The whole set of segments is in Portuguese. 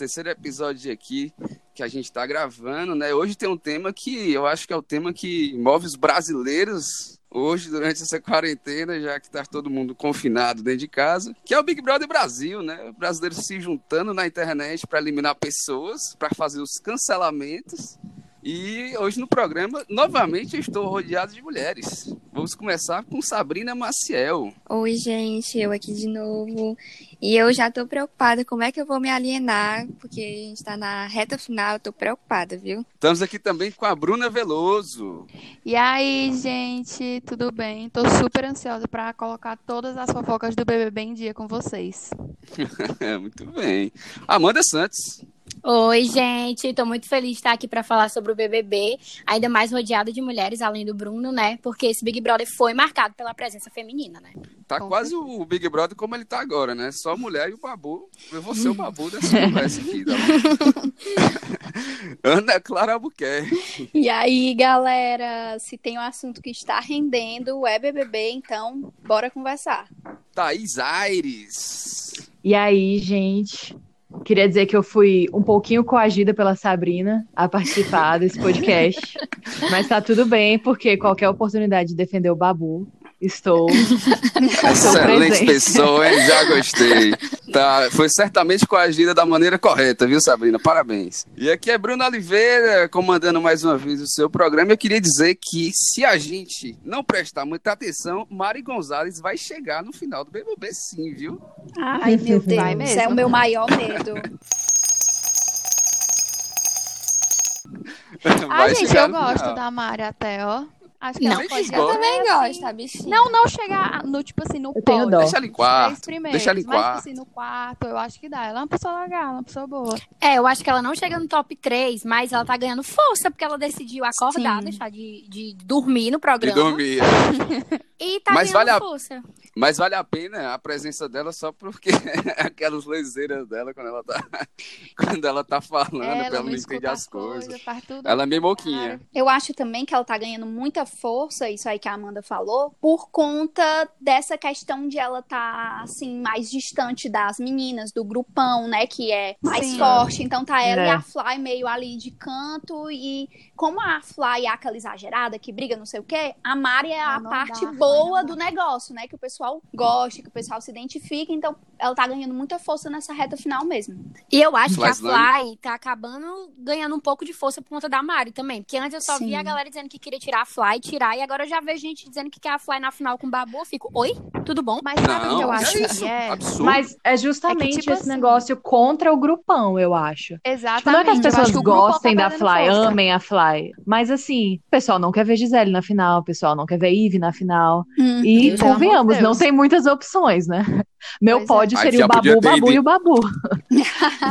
terceiro episódio aqui que a gente está gravando, né? Hoje tem um tema que eu acho que é o tema que move os brasileiros hoje, durante essa quarentena, já que está todo mundo confinado dentro de casa, que é o Big Brother Brasil, né? Brasileiros se juntando na internet para eliminar pessoas, para fazer os cancelamentos. E hoje no programa, novamente, eu estou rodeado de mulheres. Vamos começar com Sabrina Maciel. Oi, gente, eu aqui de novo. E eu já tô preocupada como é que eu vou me alienar, porque a gente tá na reta final, eu tô preocupada, viu? Estamos aqui também com a Bruna Veloso. E aí, gente, tudo bem? Tô super ansiosa para colocar todas as fofocas do BBB em dia com vocês. Muito bem. Amanda Santos. Oi, gente. Tô muito feliz de estar aqui para falar sobre o BBB, ainda mais rodeada de mulheres, além do Bruno, né? Porque esse Big Brother foi marcado pela presença feminina, né? Tá Com quase certeza. o Big Brother como ele tá agora, né? Só mulher e o Babu. Eu vou ser o Babu dessa conversa aqui. Tá Ana Clara Albuquerque. E aí, galera, se tem um assunto que está rendendo, é BBB, então bora conversar. Thaís Aires. E aí, gente? Queria dizer que eu fui um pouquinho coagida pela Sabrina a participar desse podcast. mas tá tudo bem, porque qualquer oportunidade de defender o Babu, estou. Excelente pessoa, hein? Já gostei. Tá, foi certamente coagida da maneira correta, viu, Sabrina? Parabéns. E aqui é Bruno Oliveira, comandando mais uma vez o seu programa. Eu queria dizer que se a gente não prestar muita atenção, Mari Gonzalez vai chegar no final do BBB, sim, viu? Ai, meu Deus, é o meu maior medo. Ai, gente, eu gosto da Mari até, ó. Acho que não, pode eu também gosto, a bichinha. Não, não chegar no, tipo assim, no pódio. Deixa ela em quarto. Deixa ela em quarto. Mas, tipo assim, no quarto, eu acho que dá. Ela é uma pessoa legal, uma pessoa boa. É, eu acho que ela não chega no top 3, mas ela tá ganhando força, porque ela decidiu acordar, Sim. deixar de, de dormir no programa. De dormir. e tá mas ganhando vale a... força. Mas vale a pena a presença dela só porque aquelas leseiras dela quando ela tá, quando ela tá falando, ela, ela não entende as coisas. coisas ela é meio moquinha. Eu acho também que ela tá ganhando muita força, isso aí que a Amanda falou, por conta dessa questão de ela tá assim mais distante das meninas, do grupão, né, que é mais Sim. forte. Então tá ela é. e a Fly meio ali de canto e como a Fly é aquela exagerada que briga não sei o quê, a Mari é a parte dá, boa do negócio, né, que o pessoal pessoal gosta, que o pessoal se identifica, então ela tá ganhando muita força nessa reta final mesmo. E eu acho que a Fly tá acabando ganhando um pouco de força por conta da Mari também. Porque antes eu só Sim. via a galera dizendo que queria tirar a Fly, tirar, e agora eu já vejo gente dizendo que quer a Fly na final com o Babu. Eu fico, oi? Tudo bom? Mas sabe o que eu acho é que é? Absurdo. Mas é justamente é que, tipo esse assim... negócio contra o grupão, eu acho. Exatamente. Tipo, não é que as pessoas que gostem tá da Fly, força. amem a Fly. Mas assim, o pessoal não quer ver Gisele na final, o pessoal não quer ver Eve na final. Hum, e Deus convenhamos, não tem muitas opções opções, né? Meu pois pódio é. seria o Babu, o Babu e o Babu.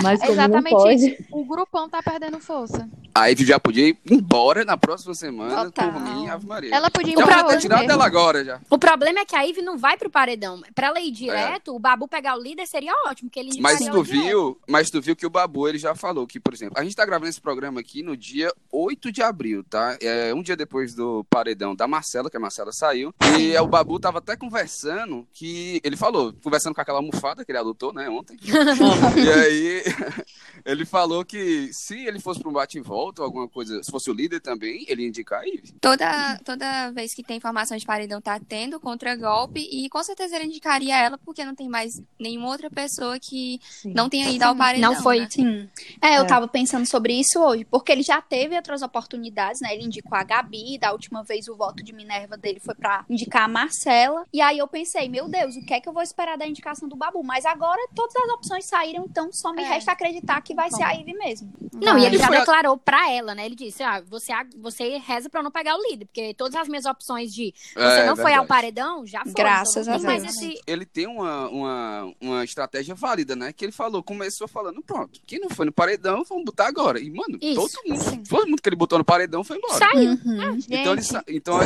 Mas Exatamente pode... O grupão tá perdendo força. A Ivy já podia ir embora na próxima semana Total. por mim, Ave Maria. Ela podia ir já embora. Já tirado dela agora já. O problema é que a Ivy não vai pro paredão. Pra ela ir direto, é. o Babu pegar o líder seria ótimo, porque ele Mas tu viu, mas tu viu que o Babu ele já falou que, por exemplo, a gente tá gravando esse programa aqui no dia 8 de abril, tá? É um dia depois do paredão da Marcela, que a Marcela saiu. E o Babu tava até conversando que ele falou, conversando com aquela almofada que ele adotou, né, ontem. e aí ele falou que se ele fosse para um bate e volta ou alguma coisa, se fosse o líder também, ele ia indicar a. Toda, toda vez que tem informação de paredão tá tendo contra-golpe e com certeza ele indicaria ela porque não tem mais nenhuma outra pessoa que Sim. não tenha ido ao paredão. Não foi. Né? Sim. É, eu é. tava pensando sobre isso hoje, porque ele já teve outras oportunidades, né? Ele indicou a Gabi, da última vez o voto de Minerva dele foi para indicar a Marcela. E aí eu pensei, meu Deus, o que é que eu vou esperar da indicação do Babu? Mas agora todas as opções saíram, então só me é. resta acreditar que vai Bom. ser a Ivy mesmo. Não, e ele já declarou pra ela, né? Ele disse: ah, você, você reza pra não pegar o líder, porque todas as minhas opções de você é, não foi ao paredão, já foram. Graças então, a Deus. Esse... Ele tem uma, uma, uma estratégia válida, né? Que ele falou, começou falando, pronto, quem não foi no paredão, vamos botar agora. E, mano, Isso, todo mundo, todo mundo que ele botou no paredão foi embora. Saiu. Uhum. Ah, então, ele, então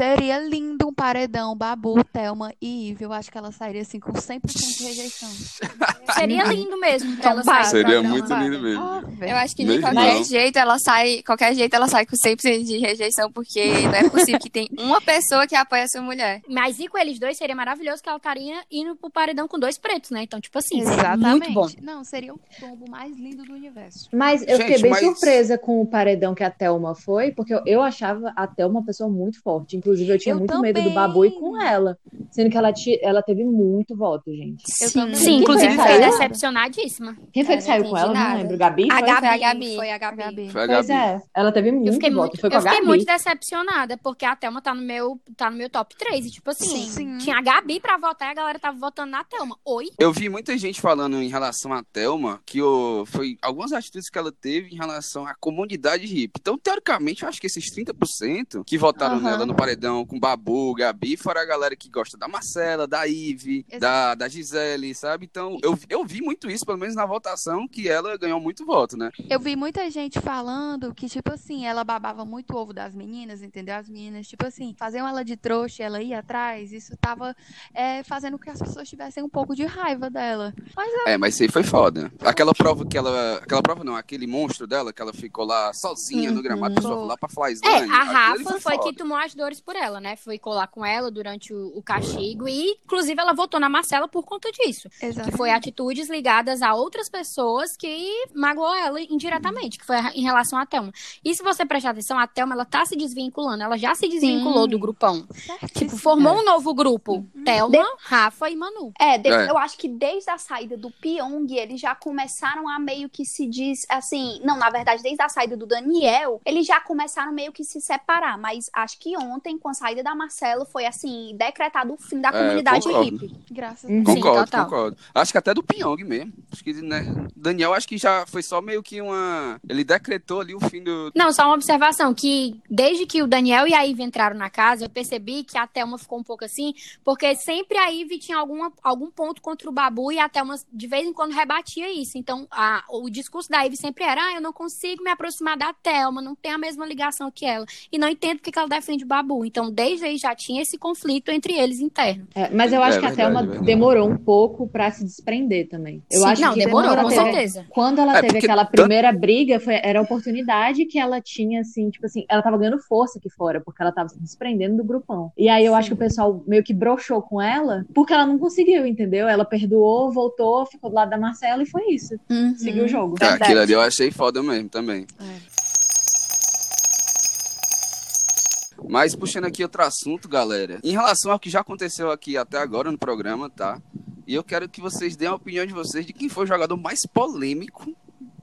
Seria lindo um paredão, Babu, Thelma e Ive. Eu acho que ela sairia assim com 100% de rejeição. Seria lindo mesmo pra ela sair. Seria muito lindo mesmo. Ah, Eu acho que de Mesmo qualquer não. jeito ela sai, qualquer jeito ela sai com 100% de rejeição, porque não é possível que tem uma pessoa que apoia essa mulher. Mas e com eles dois seria maravilhoso que ela estaria indo pro paredão com dois pretos, né? Então, tipo assim, seria Exatamente. muito bom. Não, seria o tombo mais lindo do universo. Mas eu Gente, fiquei bem mas- surpresa com o paredão que a Thelma foi, porque eu, eu achava a Thelma uma pessoa muito forte. Inclusive, eu tinha Eu muito medo do também. Babu e com ela. Sendo que ela, ti- ela teve muito voto, gente. Eu também. Sim, Quem inclusive foi fiquei decepcionadíssima. Quem foi que Eu saiu com ela? entendi Não nada. lembro. Gabi? A Foi? Gabi, Foi a Gabi. Foi a Gabi. Foi a Pois Gabi. é, ela teve Eu muito fiquei, voto. muito, Foi com eu a fiquei muito decepcionada, porque a Thelma tá no meu, tá no meu top 3. E, tipo assim, Sim. tinha a Gabi pra votar e a galera tava votando na Thelma. Oi? Eu vi muita gente falando em relação à Thelma que o, foi algumas atitudes que ela teve em relação à comunidade hippie. Então, teoricamente, eu acho que esses 30% que votaram nela no paredão com Babu, Gabi, fora a galera que gosta da Marcela, da Ive, da, da Gisele, sabe? Então, eu, eu vi muito isso, pelo menos na votação, que ela ganhou muito voto, né? Eu vi muita gente falando que, tipo assim, ela babava muito o ovo das meninas, entendeu? As meninas, tipo assim, faziam ela de trouxa e ela ia atrás. Isso tava é, fazendo com que as pessoas tivessem um pouco de raiva dela. Mas É, mas isso aí foi foda. Aquela prova que ela. Aquela prova não, aquele monstro dela, que ela ficou lá sozinha no gramado, Uhum. pessoa foi lá pra falar É, a Rafa foi, que foda. tomou as dores por ela, né? Foi colar com ela durante o, o castigo e, inclusive, ela votou na Marcela por conta disso. Que Exatamente. foi atitudes ligadas a outras pessoas que magoou ela indiretamente, que foi em relação à Thelma. E se você prestar atenção, a Thelma, ela tá se desvinculando, ela já se desvinculou Sim. do grupão. Certíssimo. Tipo, formou um novo grupo. Thelma, Rafa e Manu. É, de- É. eu acho que desde a saída do Pyong, eles já começaram a meio que se diz assim. Não, na verdade, desde a saída do Daniel, eles já começaram meio que se separar. Mas acho que ontem, com a saída da Marcela, foi assim, decretado o fim da É, comunidade concordo. hippie. Graças a Uhum. Deus. Sim, Concordo, total. concordo. Acho que até do Pyong mesmo. Acho que, né? Daniel, acho que já foi só meio que uma. Ele decretou ali o fim do. Não, só uma observação, que desde que o Daniel e a Ivy entraram na casa, eu percebi que a Thelma ficou um pouco assim, porque sempre a Ivy tinha alguma, algum ponto contra o Babu e a Thelma de vez em quando rebatia isso. Então, a- o discurso da Ivy sempre era, ah, eu não consigo me aproximar da Thelma, não tem a mesma ligação que ela. E não entendo porque que ela defende o Babu. Então, desde aí já tinha esse conflito entre eles interno. É, mas eu acho É que a verdade, Thelma verdade. demorou um pouco pra se desprender também. Eu Sim, acho não, que demorou, quando ela com teve, certeza. quando ela É, teve aquela primeira briga, foi, era a oportunidade que ela tinha, assim, tipo assim, ela tava ganhando força aqui fora, porque ela tava se desprendendo do grupão. E aí eu acho que o pessoal meio que broxou com ela, porque ela não conseguiu, entendeu? Ela perdoou, voltou, ficou do lado da Marcela e foi isso. Seguiu o jogo. É, aquilo ali eu achei foda mesmo também. Mas puxando aqui outro assunto, galera. Em relação ao que já aconteceu aqui até agora no programa, tá? E eu quero que vocês deem a opinião de vocês de quem foi o jogador mais polêmico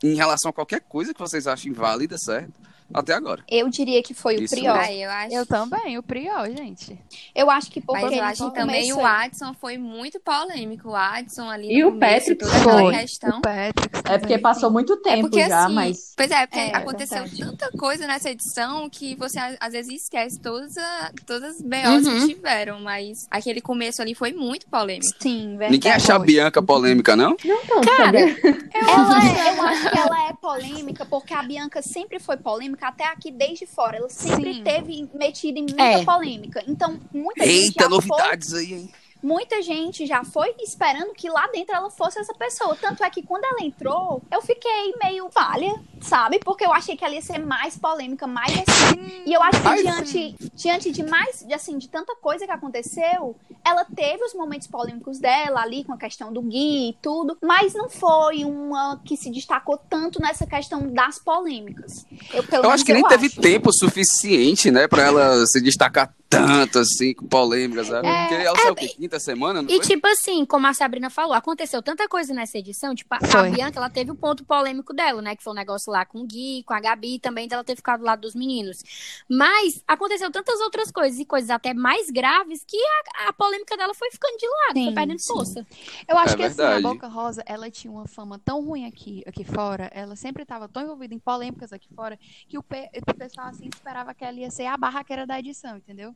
em relação a qualquer coisa que vocês achem válida, certo? Até agora. Eu diria que foi Isso o Prior. Aí eu acho. Eu também, o Prior, gente. Eu acho que porque Mas eu acho que também o Adson foi muito polêmico. O Adson ali E no o Patrick foi. questão. O Patrick. É porque também. passou muito É tempo porque já, assim, mas. pois é, porque É, aconteceu verdade. tanta coisa nessa edição que você às vezes esquece todas, a- todas as BOs Uhum. que tiveram, mas aquele começo ali foi muito polêmico. Sim, verdade. Ninguém acha a Bianca polêmica, não? Não tanto, Cara, sabia? Ela é, eu acho que ela é polêmica, porque a Bianca sempre foi polêmica, até aqui desde fora. Ela sempre Sim. teve metida em muita É. polêmica. Então, muita gente Eita, já foi, novidades aí, hein? Muita gente já foi esperando que lá dentro ela fosse essa pessoa. Tanto é que quando ela entrou, eu fiquei meio falha, sabe? Porque eu achei que ela ia ser mais polêmica, mais assim. E eu acho que diante, diante de mais, de, assim, de tanta coisa que aconteceu, ela teve os momentos polêmicos dela ali com a questão do Gui e tudo, mas não foi uma que se destacou tanto nessa questão das polêmicas. Eu, Eu acho que nem eu teve acho. tempo suficiente, né, pra ela se destacar tanto assim, com polêmicas, sabe? É, Porque ela saiu o quê? Quinta semana, não E foi? tipo assim, como a Sabrina falou, aconteceu tanta coisa nessa edição, tipo, a, a Foi. Bianca, ela teve o ponto polêmico dela, né, que foi o negócio lá com o Gui, com a Gabi, também dela ter ficado do lado dos meninos. Mas aconteceu tantas outras coisas, e coisas até mais graves, que a, a polêmica dela foi ficando de lado, foi Sim, perdendo sim. força. Eu acho É que assim, verdade. a Boca Rosa, ela tinha uma fama tão ruim aqui, aqui fora, ela sempre estava tão envolvida em polêmicas aqui fora, que o, pe- o pessoal assim esperava que ela ia ser a barraqueira da edição, entendeu?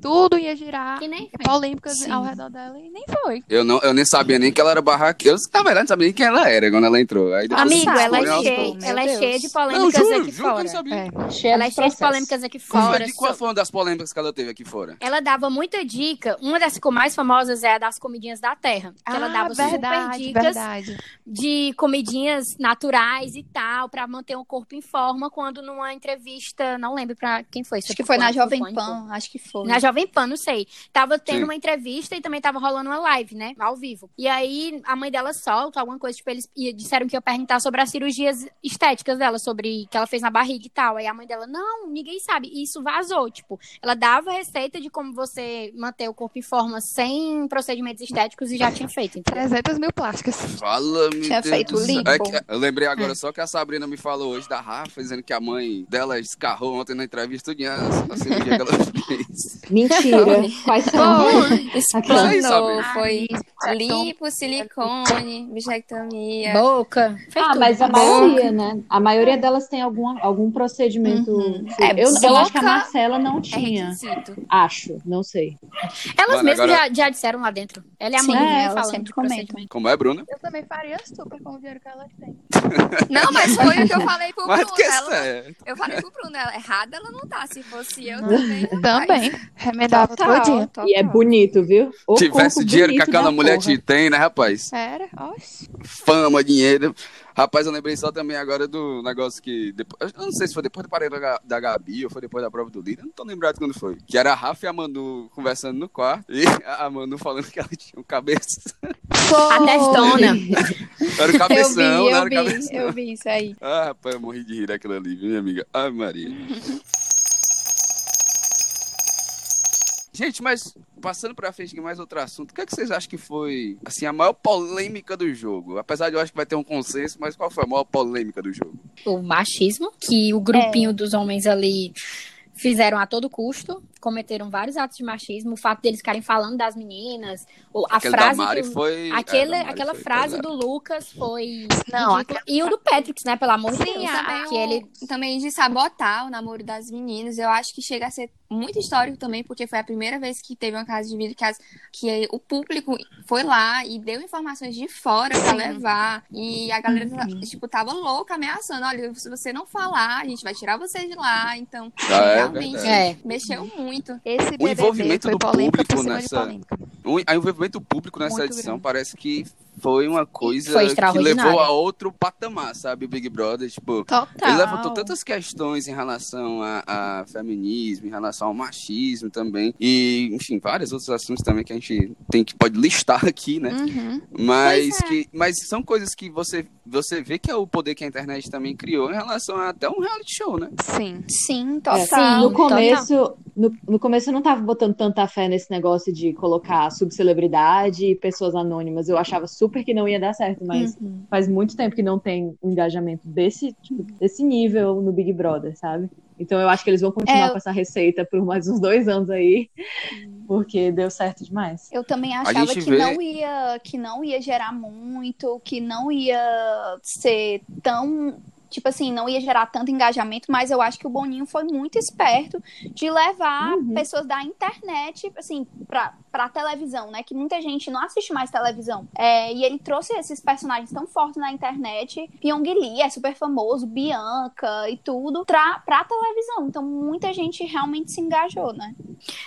tudo ia girar Que nem e foi. polêmicas Sim. ao redor dela e nem foi. Eu, não, eu nem sabia nem que ela era barraqueira. Eu, na verdade, não sabia nem quem ela era quando ela entrou. Aí Amigo, ela é cheia, ela é Deus. cheia de Não, polêmicas juro, aqui juro não fora. É. Cheia Ela é cheia de polêmicas aqui fora. de qual foi uma das polêmicas que ela teve aqui fora? Ela dava muita dica. Uma das que ficou mais famosas é a das comidinhas da terra. Que ela Ah, dava super verdade, dicas verdade. de comidinhas naturais e tal, pra manter o corpo em forma, quando numa entrevista, não lembro pra quem foi. Acho que foi na Jovem. Pan, acho que foi. Na Jovem Pan, não sei. Tava tendo Sim. uma entrevista e também tava rolando uma live, né? Ao vivo. E aí a mãe dela solta alguma coisa, tipo, eles ia- disseram que ia perguntar sobre as cirurgias estéticas dela, sobre que ela fez na barriga e tal. Aí a mãe dela, não, ninguém sabe. E isso vazou, tipo, ela dava receita de como você manter o corpo em forma sem procedimentos estéticos e já tinha feito. entendeu? 300 mil plásticas. Fala, meu Tinha Deus feito lipo. É que- eu lembrei agora só que a Sabrina me falou hoje da Rafa, dizendo que a mãe dela escarrou ontem na entrevista tudinho a, a cirurgia que ela fez. Mentira. Quais são? Explanou, foi lipo, silicone, bichectomia. Boca. Fez Ah, tudo. mas a maioria, né? A maioria delas tem algum, algum procedimento. Uhum. É, eu, eu acho que a Marcela não É tinha. requisito. Acho, não sei. Elas Mano, mesmas agora- já, já disseram lá dentro. Ela e a Sim, mãe é, vinha elas falando sempre procedimento. Como é, Bruna? Eu também faria super com o dinheiro que ela tem. Não, mas foi o que eu falei pro Mas Bruno. que Ela, eu falei pro Bruno, ela, errada ela não tá. Se fosse eu Não. também. Também. Remedava todinha. E é bonito, viu? O Tivesse corpo dinheiro que aquela mulher porra. te tem, né, rapaz? Era, oxe. Fama, dinheiro. Rapaz, eu lembrei só também agora do negócio que. Depois, eu não sei se foi depois do parede da, Ga- da Gabi ou foi depois da prova do líder. Não tô lembrado quando foi. Que era a Rafa e a Manu conversando no quarto. E a Manu falando que ela tinha um cabeça. A testona. Era o Eu cabeção, vi, né? Era eu o vi, cabeção. eu vi isso aí. Ah, rapaz, eu morri de rir daquilo ali, viu, minha amiga? Ai, Maria. Gente, mas passando pra frente aqui mais outro assunto, o que, é que vocês acham que foi, assim, a maior polêmica do jogo? Apesar de eu acho que vai ter um consenso, mas qual foi a maior polêmica do jogo? o machismo, que o grupinho dos homens ali fizeram a todo custo, cometeram vários atos de machismo, o fato deles ficarem falando das meninas, ou a Aquele frase da Mari que o- foi... Aquele, é, da Mari aquela foi frase pesado. do Lucas foi Não, ridícula. E o do Patrick, né? Pelo amor de Deus. também, que o- ele também de sabotar o namoro das meninas. Eu acho que chega a ser muito histórico também, porque foi a primeira vez que teve uma casa de vidro que, as- que o público foi lá e deu informações de fora pra levar. E a galera, tipo, tava louca, ameaçando. Olha, se você não falar, a gente vai tirar você de lá. Então, Ah, é realmente. É. mexeu muito. Esse BBB envolvimento foi do público nessa-. O o envolvimento público nessa Muito edição grande. parece que foi uma coisa Foi que levou a outro patamar, sabe? O Big Brother, tipo... Total. Ele levantou tantas questões em relação a, a feminismo, em relação ao machismo também. E, enfim, vários outros assuntos também que a gente tem que pode listar aqui, né? Uhum. Mas, é. que, mas são coisas que você, você vê que é o poder que a internet também criou em relação a até um reality show, né? Sim. Sim, É, total. Sim, no total. começo, no, no começo eu não tava botando tanta fé nesse negócio de colocar subcelebridade e pessoas anônimas. Eu achava super que não ia dar certo, mas Uhum. faz muito tempo que não tem um engajamento desse, tipo, desse nível no Big Brother, sabe? Então eu acho que eles vão continuar É, eu- com essa receita por mais uns dois anos aí, porque deu certo demais. Eu também achava que vê- não ia que não ia gerar muito, que não ia ser tão tipo assim, não ia gerar tanto engajamento, mas eu acho que o Boninho foi muito esperto de levar Uhum. pessoas da internet, assim, pra, pra televisão, né? Que muita gente não assiste mais televisão. É, e ele trouxe esses personagens tão fortes na internet. Pyong Lee é super famoso, Bianca e tudo, pra, pra televisão. Então muita gente realmente se engajou, né?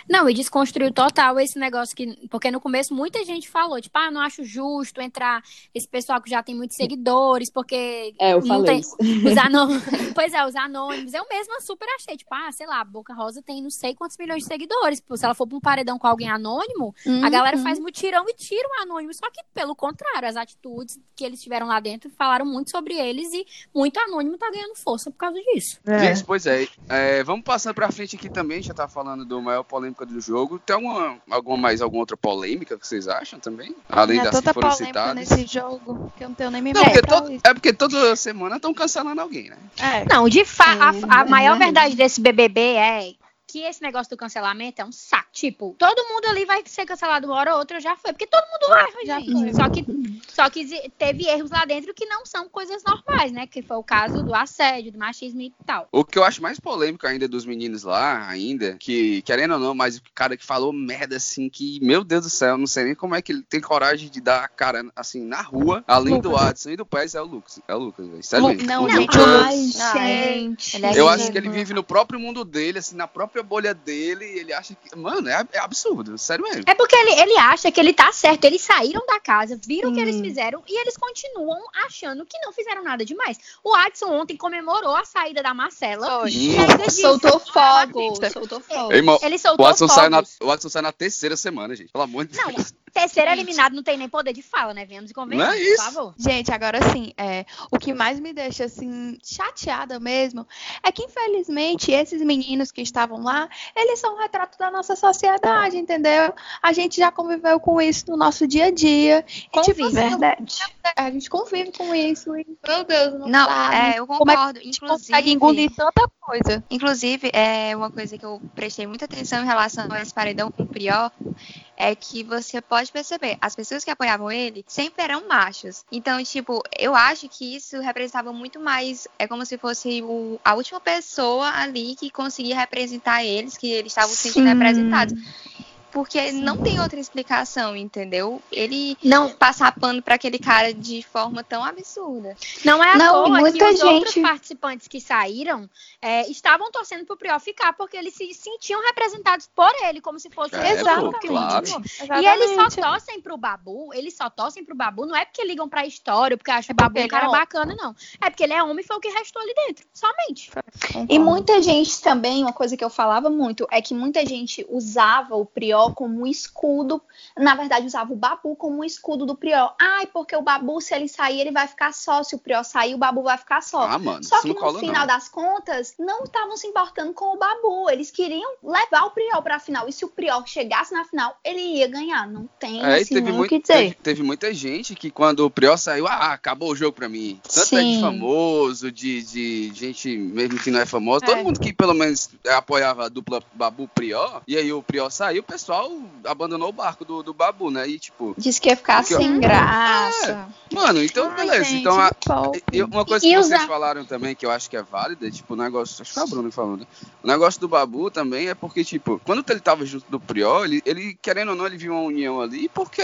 Não, e desconstruiu total esse negócio que. Porque no começo muita gente falou, tipo, ah, não acho justo entrar esse pessoal que já tem muitos seguidores, porque É, eu não falei tem. isso. Os anônimos. pois é, os anônimos. Eu mesma super achei, tipo, ah, sei lá, a Boca Rosa tem não sei quantos milhões de seguidores. Se ela for pra um paredão com alguém anônimo, a galera Uhum. faz mutirão e tira o anônimo. Só que, pelo contrário, as atitudes que eles tiveram lá dentro falaram muito sobre eles e muito anônimo tá ganhando força por causa disso. Gente, pois é, é, Vamos passando pra frente aqui também, já tá falando do maior polêmica do jogo. Tem alguma, alguma mais alguma outra polêmica que vocês acham também? Além é das que tanta foram polêmica citadas. nesse jogo que eu não tenho nem Não, memória porque todo- é porque toda semana estão cancelando alguém, né? É. Não, de fato, a, a É, maior verdade desse BBB é que esse negócio do cancelamento é um saco Tipo, todo mundo ali vai ser cancelado uma hora ou outra, já foi. Porque todo mundo erra, Já gente. foi. Só que, só que teve erros lá dentro que não são coisas normais, né? Que foi o caso do assédio, do machismo e tal. O que eu acho mais polêmico ainda dos meninos lá, ainda, que, querendo ou não, mas o cara que falou merda assim, que, meu Deus do céu, não sei nem como é que ele tem coragem de dar a cara assim na rua, além do Lucas. Adson e do Pérez, é o Lucas. É o Lucas, velho. Sério mesmo. não, O gente, Lucas- Ai, Não, é- gente. é Eu acho que ele vive no próprio mundo dele, assim, na própria bolha dele, e ele acha que. Mano, é, é absurdo, sério mesmo. É porque ele, ele acha que ele tá certo. Eles saíram da casa, viram o que eles fizeram e eles continuam achando que não fizeram nada demais. O Adson ontem comemorou a saída da Marcela. Foi. E ainda disse, Soltou "Ah, fogo, Batista." soltou fogo. Ei, irmão, Ele o soltou Watson, sai na, o Watson sai na terceira semana, gente. Pelo amor de Não, Deus. Terceiro eliminado não tem nem poder de fala, né? Venhamos e convenhamos, Não é isso. por favor. Gente, agora sim, é, o que mais me deixa assim chateada mesmo é que infelizmente esses meninos que estavam lá, eles são um retrato da nossa sociedade, entendeu? A gente já conviveu com isso no nosso dia a dia. E, tipo, Convive. assim, Verdade. a gente convive com isso. E, meu Deus, não, Não, dá, é, eu Como é que concordo. a gente Inclusive, consegue engolir tanta coisa. inclusive, é uma coisa que eu prestei muita atenção em relação a esse paredão com o Prior, é que você pode perceber, as pessoas que apoiavam ele sempre eram machos. Então, tipo, eu acho que isso representava muito mais, é como se fosse o- a última pessoa ali que conseguia representar eles, que eles estavam se sentindo Sim. representados. Porque não tem outra explicação, entendeu? Ele Não, passar pano pra aquele cara de forma tão absurda. não é à Não, toa muita que os outros gente- participantes que saíram é, estavam torcendo pro Prior ficar, porque eles se sentiam representados por ele, como se fosse É, exatamente. claro. E eles só torcem pro Babu, eles só torcem pro Babu, não é porque ligam pra história, porque acham o Babu um cara é bacana, não. É porque ele é homem e foi o que restou ali dentro, somente. E muita gente também, uma coisa que eu falava muito, é que muita gente usava o Prior como um escudo. Na verdade, usava o Babu como um escudo do Prior. Ai, porque o Babu, se ele sair, ele vai ficar só. Se o Prior sair, o Babu vai ficar só. Ah, mano, Só que no cola, final não. das contas, não estavam se importando com o Babu. Eles queriam levar o Prior pra final. E se o Prior chegasse na final, ele ia ganhar. Não tem É, assim, teve, muito, que dizer. teve, teve muita gente que quando o Prior saiu, ah, acabou o jogo pra mim. Tanto é de Sim. famoso, de, de gente mesmo que não é famosa. É. Todo mundo que pelo menos apoiava a dupla Babu Prior, e aí o Prior saiu, o pessoal abandonou o barco do, do Babu, né? E tipo, Disse que ia ficar Porque eu- sem graça. mano, então Ai, beleza. gente, então a-. E uma coisa E que usar- vocês falaram também, que eu acho que é válida, tipo, o negócio. Acho que foi a Bruna falou, né? O negócio do Babu também é porque, tipo, quando ele tava junto do Priol, ele, ele, querendo ou não, ele viu uma união ali, porque,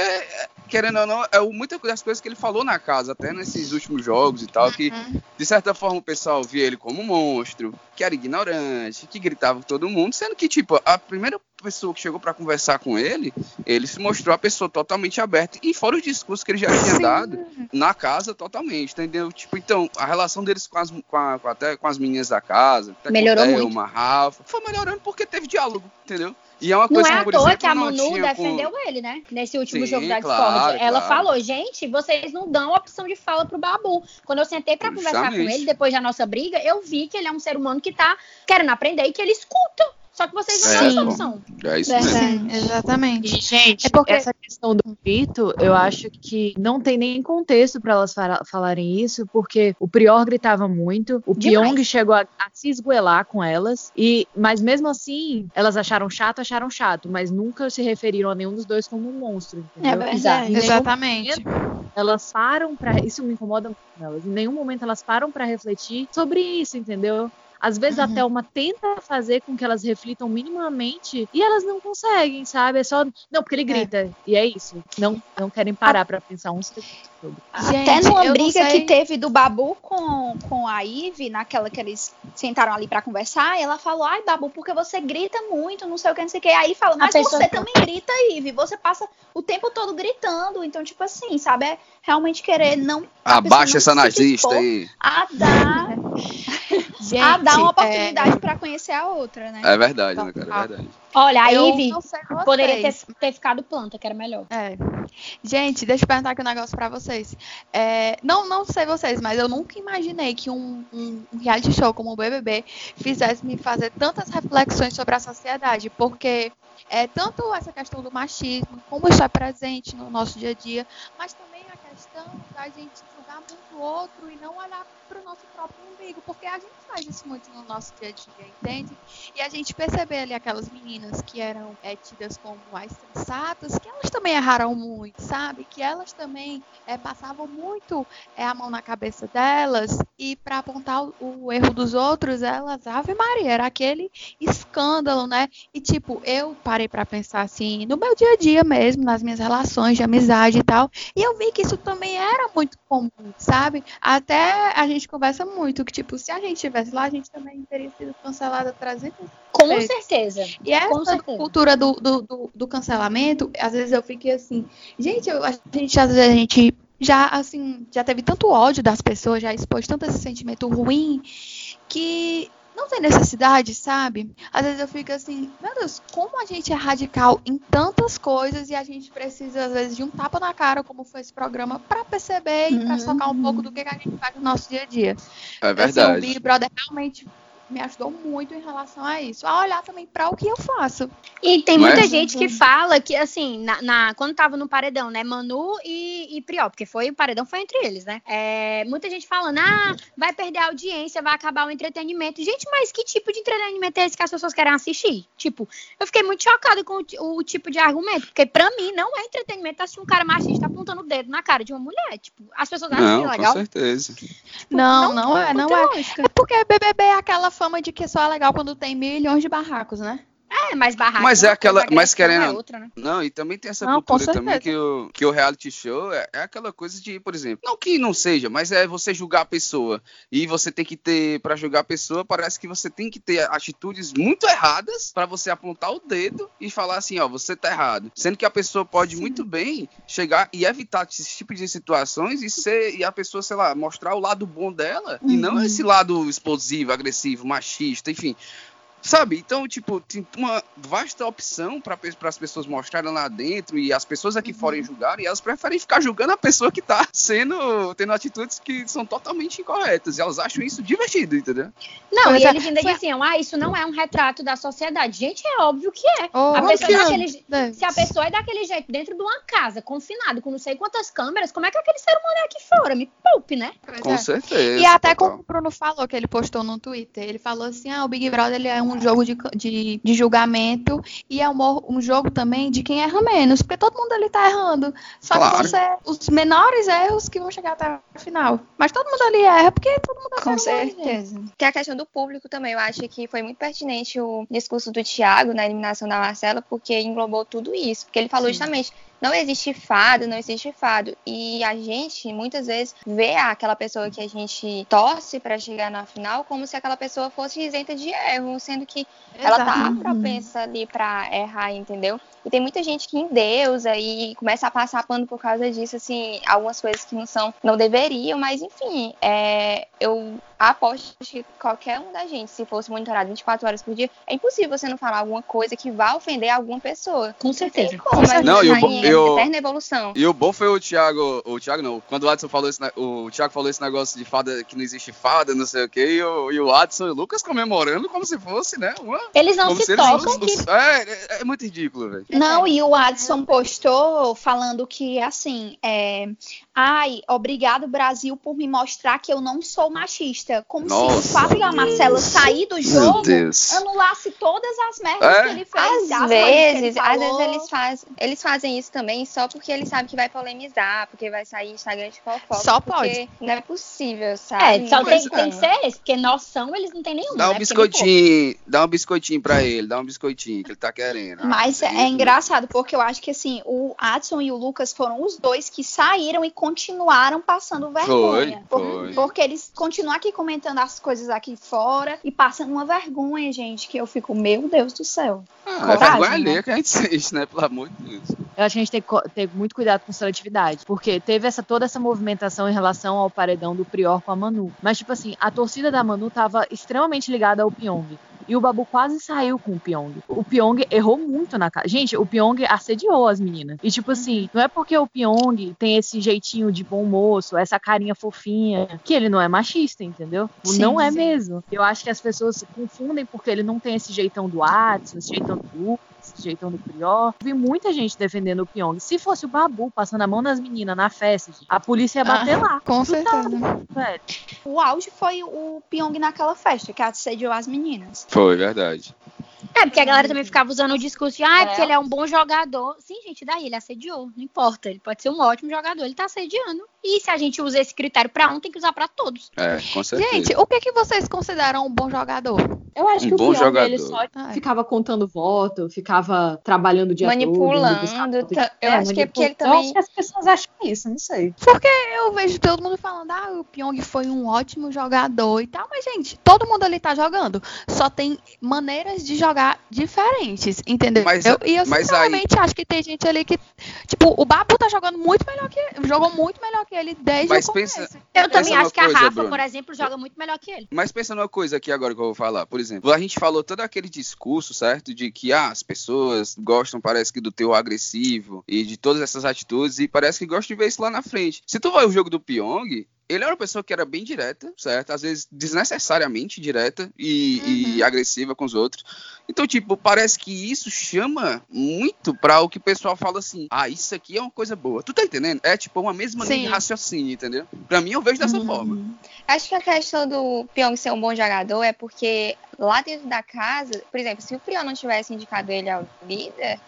querendo ou não, é muitas das coisas que ele falou na casa, até nesses últimos jogos e tal, que, de certa forma, o pessoal via ele como um monstro, que era ignorante, que gritava com todo mundo, sendo que, tipo, a primeira pessoa que chegou pra conversar com ele, ele se mostrou a pessoa totalmente aberta, e fora os discursos que ele já tinha dado, na casa totalmente, entendeu? Tipo, então, a relação deles com as, com a- com até com as meninas da casa, até Melhorou com muito. Thelma, Rafa, foi melhorando porque teve diálogo, entendeu? E é uma Não coisa é que, à toa exemplo, que a não Manu tinha com- defendeu ele, né? Nesse último Sim, jogo da claro, Discord. Ela claro. falou, gente, vocês não dão opção de fala pro Babu. Quando eu sentei pra conversar com ele, depois da nossa briga, eu vi que ele é um ser humano que tá querendo aprender e que ele escuta. Só que vocês não É, dão essa pô. opção. É isso mesmo. Verdade. Exatamente. Gente, É porque- essa questão do grito, eu acho que não tem nem contexto para elas fala- falarem isso, porque o Prior gritava muito, o Demais. Pyong chegou a, a se esgoelar com elas, e mas mesmo assim, elas acharam chato, acharam chato, mas nunca se referiram a nenhum dos dois como um monstro, É entendeu? verdade. Em nenhum Exatamente. elas param para isso me incomoda muito nelas. Em nenhum momento elas param para refletir sobre isso, entendeu? Às vezes Uhum. a Thelma tenta fazer com que elas reflitam minimamente e elas não conseguem, sabe? É só não porque ele grita e é isso. Não não querem parar pra pensar um segundo. Gente, Até numa briga que teve do Babu com, com a Ive, naquela que eles sentaram ali pra conversar, ela falou: Ai, Babu, porque você grita muito, não sei o que, não sei o que. Aí ele fala: Mas pessoa você que- também grita, Ive. Você passa o tempo todo gritando. Então, tipo assim, sabe? É realmente querer não. Abaixa não essa nazista aí. A dar, Gente, a dar uma é, oportunidade pra conhecer a outra, né? É verdade, né, cara? É Ah. verdade. Olha, a Ivy poderia ter, ter ficado planta, que era melhor. É. Gente, deixa eu perguntar aqui um negócio pra vocês. É, não, não sei vocês, mas eu nunca imaginei que um, um- um reality show como o BBB fizesse me fazer tantas reflexões sobre a sociedade, porque é tanto essa questão do machismo, como está presente no nosso dia a dia, mas também questão da gente julgar muito o outro e não olhar para o nosso próprio umbigo, porque a gente faz isso muito no nosso dia a dia, entende? E a gente perceber ali aquelas meninas que eram é, tidas como mais sensatas, que elas também erraram muito, sabe? Que elas também é, passavam muito é, a mão na cabeça delas e para apontar o, o, erro dos outros, elas, Ave Maria, era aquele escândalo, né? E tipo, eu parei para pensar assim, no meu dia a dia mesmo, nas minhas relações de amizade e tal, e eu vi que isso também era muito comum, sabe? Até a gente conversa muito que tipo, se a gente estivesse lá, a gente também teria sido cancelada 300 com vezes. certeza. E essa certeza. cultura do, do, do, do, cancelamento, às vezes eu fiquei assim, gente, eu, a gente às vezes a gente já assim, já teve tanto ódio das pessoas, já expôs tanto esse sentimento ruim que não tem necessidade, sabe? Às vezes eu fico assim, meu Deus, como a gente é radical em tantas coisas e a gente precisa, às vezes, de um tapa na cara, como foi esse programa, para perceber e para tocar um pouco do que a gente faz no nosso dia a dia. É verdade. Assim, o Big Brother realmente me ajudou muito em relação a isso. A olhar também para o que eu faço. E tem muita Mas... gente que fala que, assim, na, na, quando tava no paredão, né? Manu e, e Priol, porque foi, o paredão foi entre eles, né? É, muita gente falando, ah, vai perder a audiência, vai acabar o entretenimento. Gente, mas que tipo de entretenimento é esse que as pessoas querem assistir? Tipo, eu fiquei muito chocada com o, o tipo de argumento, porque pra mim não é entretenimento assistir um cara machista apontando o dedo na cara de uma mulher. Tipo, as pessoas acham não, que é legal. Com certeza. Tipo, não, não, não é, não é. É porque BBB é aquela fama de que só é legal quando tem milhões de barracos, né? É, mas barraco. Mas é aquela. Mas querendo. É outra, né? Não, e também tem essa não, cultura também que o, que o reality show é, é, aquela coisa de, por exemplo, não que não seja, mas é você julgar a pessoa. E você tem que ter, para julgar a pessoa, parece que você tem que ter atitudes muito erradas para você apontar o dedo e falar assim, ó, você tá errado. Sendo que a pessoa pode Sim. muito bem chegar e evitar esse tipo de situações e ser e a pessoa, sei lá, mostrar o lado bom dela uhum. e não uhum. esse lado explosivo, agressivo, machista, enfim. Sabe? Então, tipo, tem uma vasta opção para as pessoas mostrarem lá dentro e as pessoas aqui uhum. fora julgarem, e elas preferem ficar julgando a pessoa que tá sendo, tendo atitudes que são totalmente incorretas. E elas acham isso divertido, entendeu? Não, pois e é. eles ainda foi... diziam, ah, isso não é um retrato da sociedade. Gente, é óbvio que é. Oh, a pessoa é daquele... é. Se a pessoa é daquele jeito dentro de uma casa, confinado, com não sei quantas câmeras, como é que aquele ser humano é aqui fora? Me poupe, né? Pois com é. certeza. E até total. como o Bruno falou, que ele postou no Twitter, ele falou assim, ah, o Big Brother ele é um um jogo de, de, de julgamento e é um, um, jogo também de quem erra menos, porque todo mundo ali tá errando. Só claro. que você, os menores erros que vão chegar até o final. Mas todo mundo ali erra, porque todo mundo Com certeza. Tem a questão do público também. Eu acho que foi muito pertinente o discurso do Thiago na eliminação da Marcela, porque englobou tudo isso. Porque ele falou Sim. justamente não existe fado, não existe fado. E a gente, muitas vezes, vê aquela pessoa que a gente torce para chegar na final como se aquela pessoa fosse isenta de erro, sendo que Exato. ela tá propensa ali para errar, entendeu? E tem muita gente que endeusa e começa a passar pano por causa disso, assim, algumas coisas que não são, não deveriam, mas enfim, é, eu aposto que qualquer um da gente, se fosse monitorado 24 horas por dia, é impossível você não falar alguma coisa que vá ofender alguma pessoa. Com certeza. Como, não, e o, tá eu, eterna evolução. E o bom foi o Thiago, o Thiago não, quando o Adson falou esse, o Thiago falou esse negócio de fada, que não existe fada, não sei o quê, e o, e o Adson e o Lucas comemorando como se fosse, né, uma, Eles não se tocam. Eles, que... é, é, é, muito ridículo, velho. Não, e o Adson postou falando que, assim, é, ai, obrigado Brasil por me mostrar que eu não sou machista. Como Nossa, se o fato da Marcela sair do jogo anulasse todas as merdas é? que ele fez. Às vezes, às vezes eles, faz, eles fazem isso também só porque eles sabem que vai polemizar, porque vai sair Instagram de fofoca. Só pode. Não é possível, sabe? É, só tem, tem, que ser esse, porque noção eles não têm nenhum. Dá um né? biscoitinho, dá um biscoitinho pra ele, dá um biscoitinho que ele tá querendo. Mas é, é engraçado, porque eu acho que assim, o Adson e o Lucas foram os dois que saíram e continuaram passando vergonha. Foi, foi. Porque eles continuam aqui comentando as coisas aqui fora e passando uma vergonha, gente, que eu fico, meu Deus do céu. Ah, Coragem, é vergonha né? alheia que a gente sente, né? Pelo amor de Deus. Eu acho que a gente tem que ter muito cuidado com seletividade, porque teve essa, toda essa movimentação em relação ao paredão do Prior com a Manu. Mas, tipo assim, a torcida da Manu tava extremamente ligada ao Pyong. E o Babu quase saiu com o Pyong. O Pyong errou muito na cara. Gente, o Pyong assediou as meninas. E tipo assim, não é porque o Pyong tem esse jeitinho de bom moço, essa carinha fofinha, que ele não é machista, entendeu? Sim, não é sim. mesmo. Eu acho que as pessoas se confundem porque ele não tem esse jeitão do Watson, esse jeitão do desse jeitão do Prior. Vi muita gente defendendo o Pyong. Se fosse o Babu passando a mão nas meninas na festa, a polícia ia bater Ah, lá. Com certeza. velho. O auge foi o Pyong naquela festa, que assediou as meninas. Foi, verdade. É, porque a galera também ficava usando o discurso de, ah, é porque É. ele é um bom jogador. Sim, gente, daí ele assediou, não importa. Ele pode ser um ótimo jogador, ele tá assediando. E se a gente usa esse critério pra um, tem que usar pra todos. É, com certeza. Gente, o que, que vocês consideram um bom jogador? Eu acho Um que o bom jogador. ele só Ai. ficava contando voto, ficava trabalhando o dia Manipulando, todo. buscar tá- eu acho que é porque ele também- Eu acho que as pessoas acham isso, não sei. Eu vejo todo mundo falando, ah, o Pyong foi um ótimo jogador e tal, mas, gente, todo mundo ali tá jogando. Só tem maneiras de jogar diferentes, entendeu? Mas- Eu- e eu, sinceramente, acho que tem gente ali que. Tipo, o Babu tá jogando muito melhor que ele. Jogou muito melhor que ele desde Mas o pensa- começo. Eu Essa também acho que a coisa, Rafa, Bruno. por exemplo, joga muito melhor que ele. Mas pensa numa coisa aqui agora que eu vou falar. Por exemplo, a gente falou todo aquele discurso, certo? De que ah, as pessoas gostam, parece que, do teu agressivo e de todas essas atitudes, e parece que gostam de ver isso lá na frente. Se tu vai o jogo do Pyong, ele era uma pessoa que era bem direta, certo? Às vezes desnecessariamente direta e, e agressiva com os outros. Então, tipo, parece que isso chama muito pra o que o pessoal fala assim: ah, isso aqui é uma coisa boa. Tu tá entendendo? É tipo uma mesma linha de raciocínio, entendeu? Pra mim, eu vejo dessa forma. Acho que a questão do Pyong ser um bom jogador é porque lá dentro da casa, por exemplo, se o Pyong não tivesse indicado ele ao líder,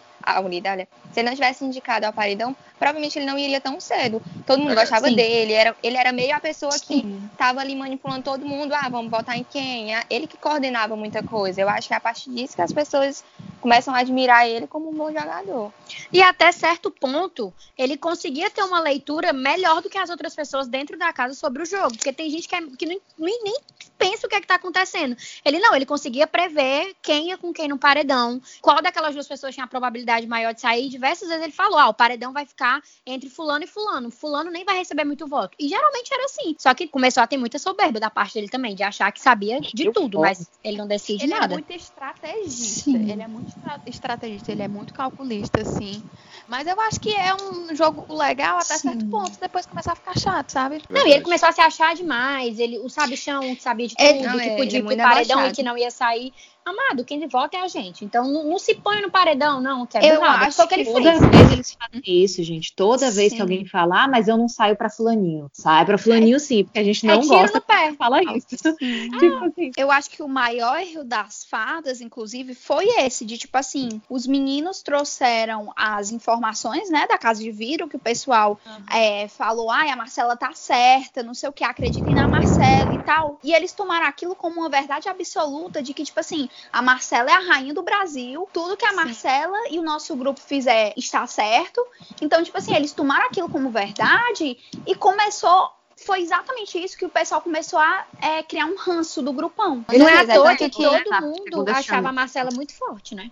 líder, olha, se ele não tivesse indicado ao paredão, provavelmente ele não iria tão cedo. Todo mundo É, gostava sim. dele, era, ele era meio a pessoa que tava ali manipulando todo mundo, ah, vamos votar em quem? Ah, Ele que coordenava muita coisa. Eu acho que é a partir disso que as pessoas começam a admirar ele como um bom jogador. E até certo ponto, ele conseguia ter uma leitura melhor do que as outras pessoas dentro da casa sobre o jogo. Porque tem gente que, é- que nem, nem- pensa o que é que tá acontecendo. Ele não, ele conseguia prever quem ia com quem no paredão, qual daquelas duas pessoas tinha a probabilidade maior de sair. Diversas vezes ele falou: ah, o paredão vai ficar entre fulano e fulano. Fulano nem vai receber muito voto. E geralmente era assim. Só que começou a ter muita soberba da parte dele também, de achar que sabia de Eu tudo, mas ele não decide Ele é nada. muito estrategista. Sim. Ele é muito estrategista, ele é muito calculista, sim. Mas eu acho que é um jogo legal até Sim. certo ponto. Depois começar a ficar chato, sabe? Não, e ele começou a se achar demais. Ele, o sabichão que sabia de tudo, Ele- não, que ele podia é ir pro paredão e que não ia sair. Amado, quem vota é a gente. Então não, não se põe no paredão, não. Quer Eu nada. acho que ele que fez. Toda vez eles fazem isso, gente. Toda vez Sim. que alguém fala, ah, mas eu não saio pra fulaninho. Sai pra fulaninho sim, porque a gente É não tiro gosta no pé. de falar isso. tipo assim. Eu acho que o maior erro das fadas, inclusive, foi esse, de tipo assim, os meninos trouxeram as informações, né, da casa de vidro, que o pessoal é, falou, ai, a Marcela tá certa, não sei o que, acreditem na Marcela e tal. E eles tomaram aquilo como uma verdade absoluta de que, tipo assim, a Marcela é a rainha do Brasil, tudo que a Marcela e o nosso grupo fizer está certo. Então, tipo assim, eles tomaram aquilo como verdade e começou. Foi exatamente isso que o pessoal começou a é, criar um ranço do grupão. Não é à é toa porque que todo tá, mundo achava a Marcela muito forte, né?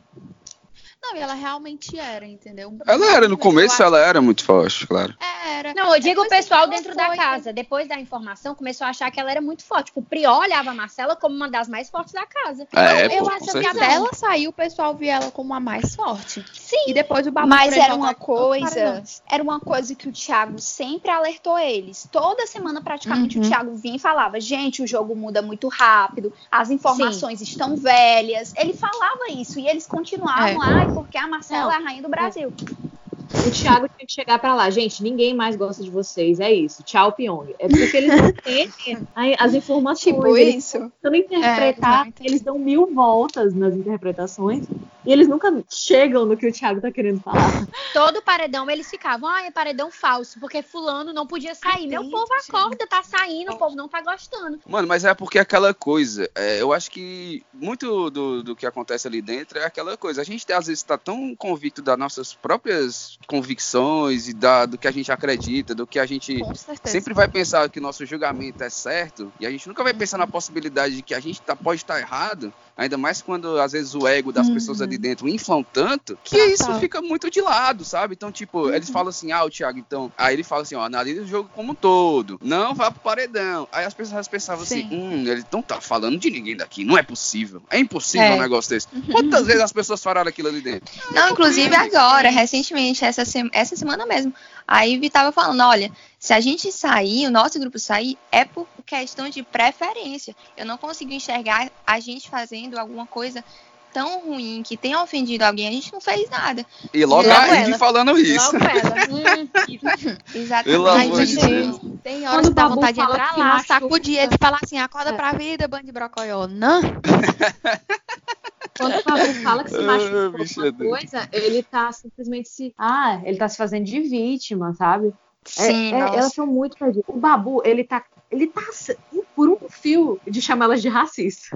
Não, e ela realmente era, entendeu? Ela era, no começo ela era muito forte, claro. que Era. Não, eu digo o pessoal dentro da foi- casa. Depois da informação, começou a achar que ela era muito forte. Tipo, o Prió olhava a Marcela como uma das mais fortes da casa. É, eu pô, acho que certeza. até ela saiu, o pessoal via ela como a mais forte. Sim. E depois o Babu Mas era uma coisa, era uma coisa que o Thiago sempre alertou eles. Toda semana, praticamente, Uhum. o Thiago vinha e falava: gente, o jogo muda muito rápido, as informações estão velhas. Ele falava isso e eles continuavam, É. ai, porque a Marcela Não. é a rainha do Brasil. O Thiago tinha que chegar pra lá. Gente, ninguém mais gosta de vocês. É isso. Tchau, Pyong. É porque eles não entendem aí as informações. Tipo eles isso. tentando interpretar, É, eles dão mil voltas nas interpretações e eles nunca chegam no que o Thiago tá querendo falar. Todo paredão eles ficavam, ah, é paredão falso, porque fulano não podia sair. Meu povo acorda, tá saindo, o povo não tá gostando. Mano, mas é porque aquela coisa, é, eu acho que muito do, do que acontece ali dentro é aquela coisa. A gente às vezes tá tão convicto das nossas próprias convicções e da, do que a gente acredita, do que a gente sempre vai pensar que nosso julgamento é certo e a gente nunca vai pensar na possibilidade de que a gente tá, pode estar errado, ainda mais quando às vezes o ego das pessoas ali dentro inflam tanto que Total. isso fica muito de lado, sabe? Então, tipo, eles falam assim, ah, o Thiago, então. Aí ele fala assim, ó, analisa o jogo como um todo, não vá pro paredão. Aí as pessoas pensavam assim, Sim. hum, ele não tá falando de ninguém daqui, não é possível. É impossível É. um negócio desse. Quantas vezes as pessoas falaram aquilo ali dentro? Não, inclusive agora, recentemente, essa, se- essa semana mesmo, a Ivy tava falando, olha, se a gente sair, o nosso grupo sair, é por questão de preferência. Eu não consigo enxergar a gente fazendo alguma coisa tão ruim, que tenha ofendido alguém, a gente não fez nada. E logo Logo a ela. falando isso. Logo ela. Hum, Exatamente. Pelo amor de Gente, Deus. Tem horas que dá vontade de entrar lá, sacudir ele e falar assim, acorda pra vida, bando de brocoió. Não. Quando o Babu fala que se Ah, machucou bicho alguma coisa, ele tá simplesmente se. Ah, ele tá se fazendo de vítima, sabe? É- Sim, é- nossa. elas são muito perdidas. O Babu, ele tá. Ele tá por um fio de chamar elas de racistas.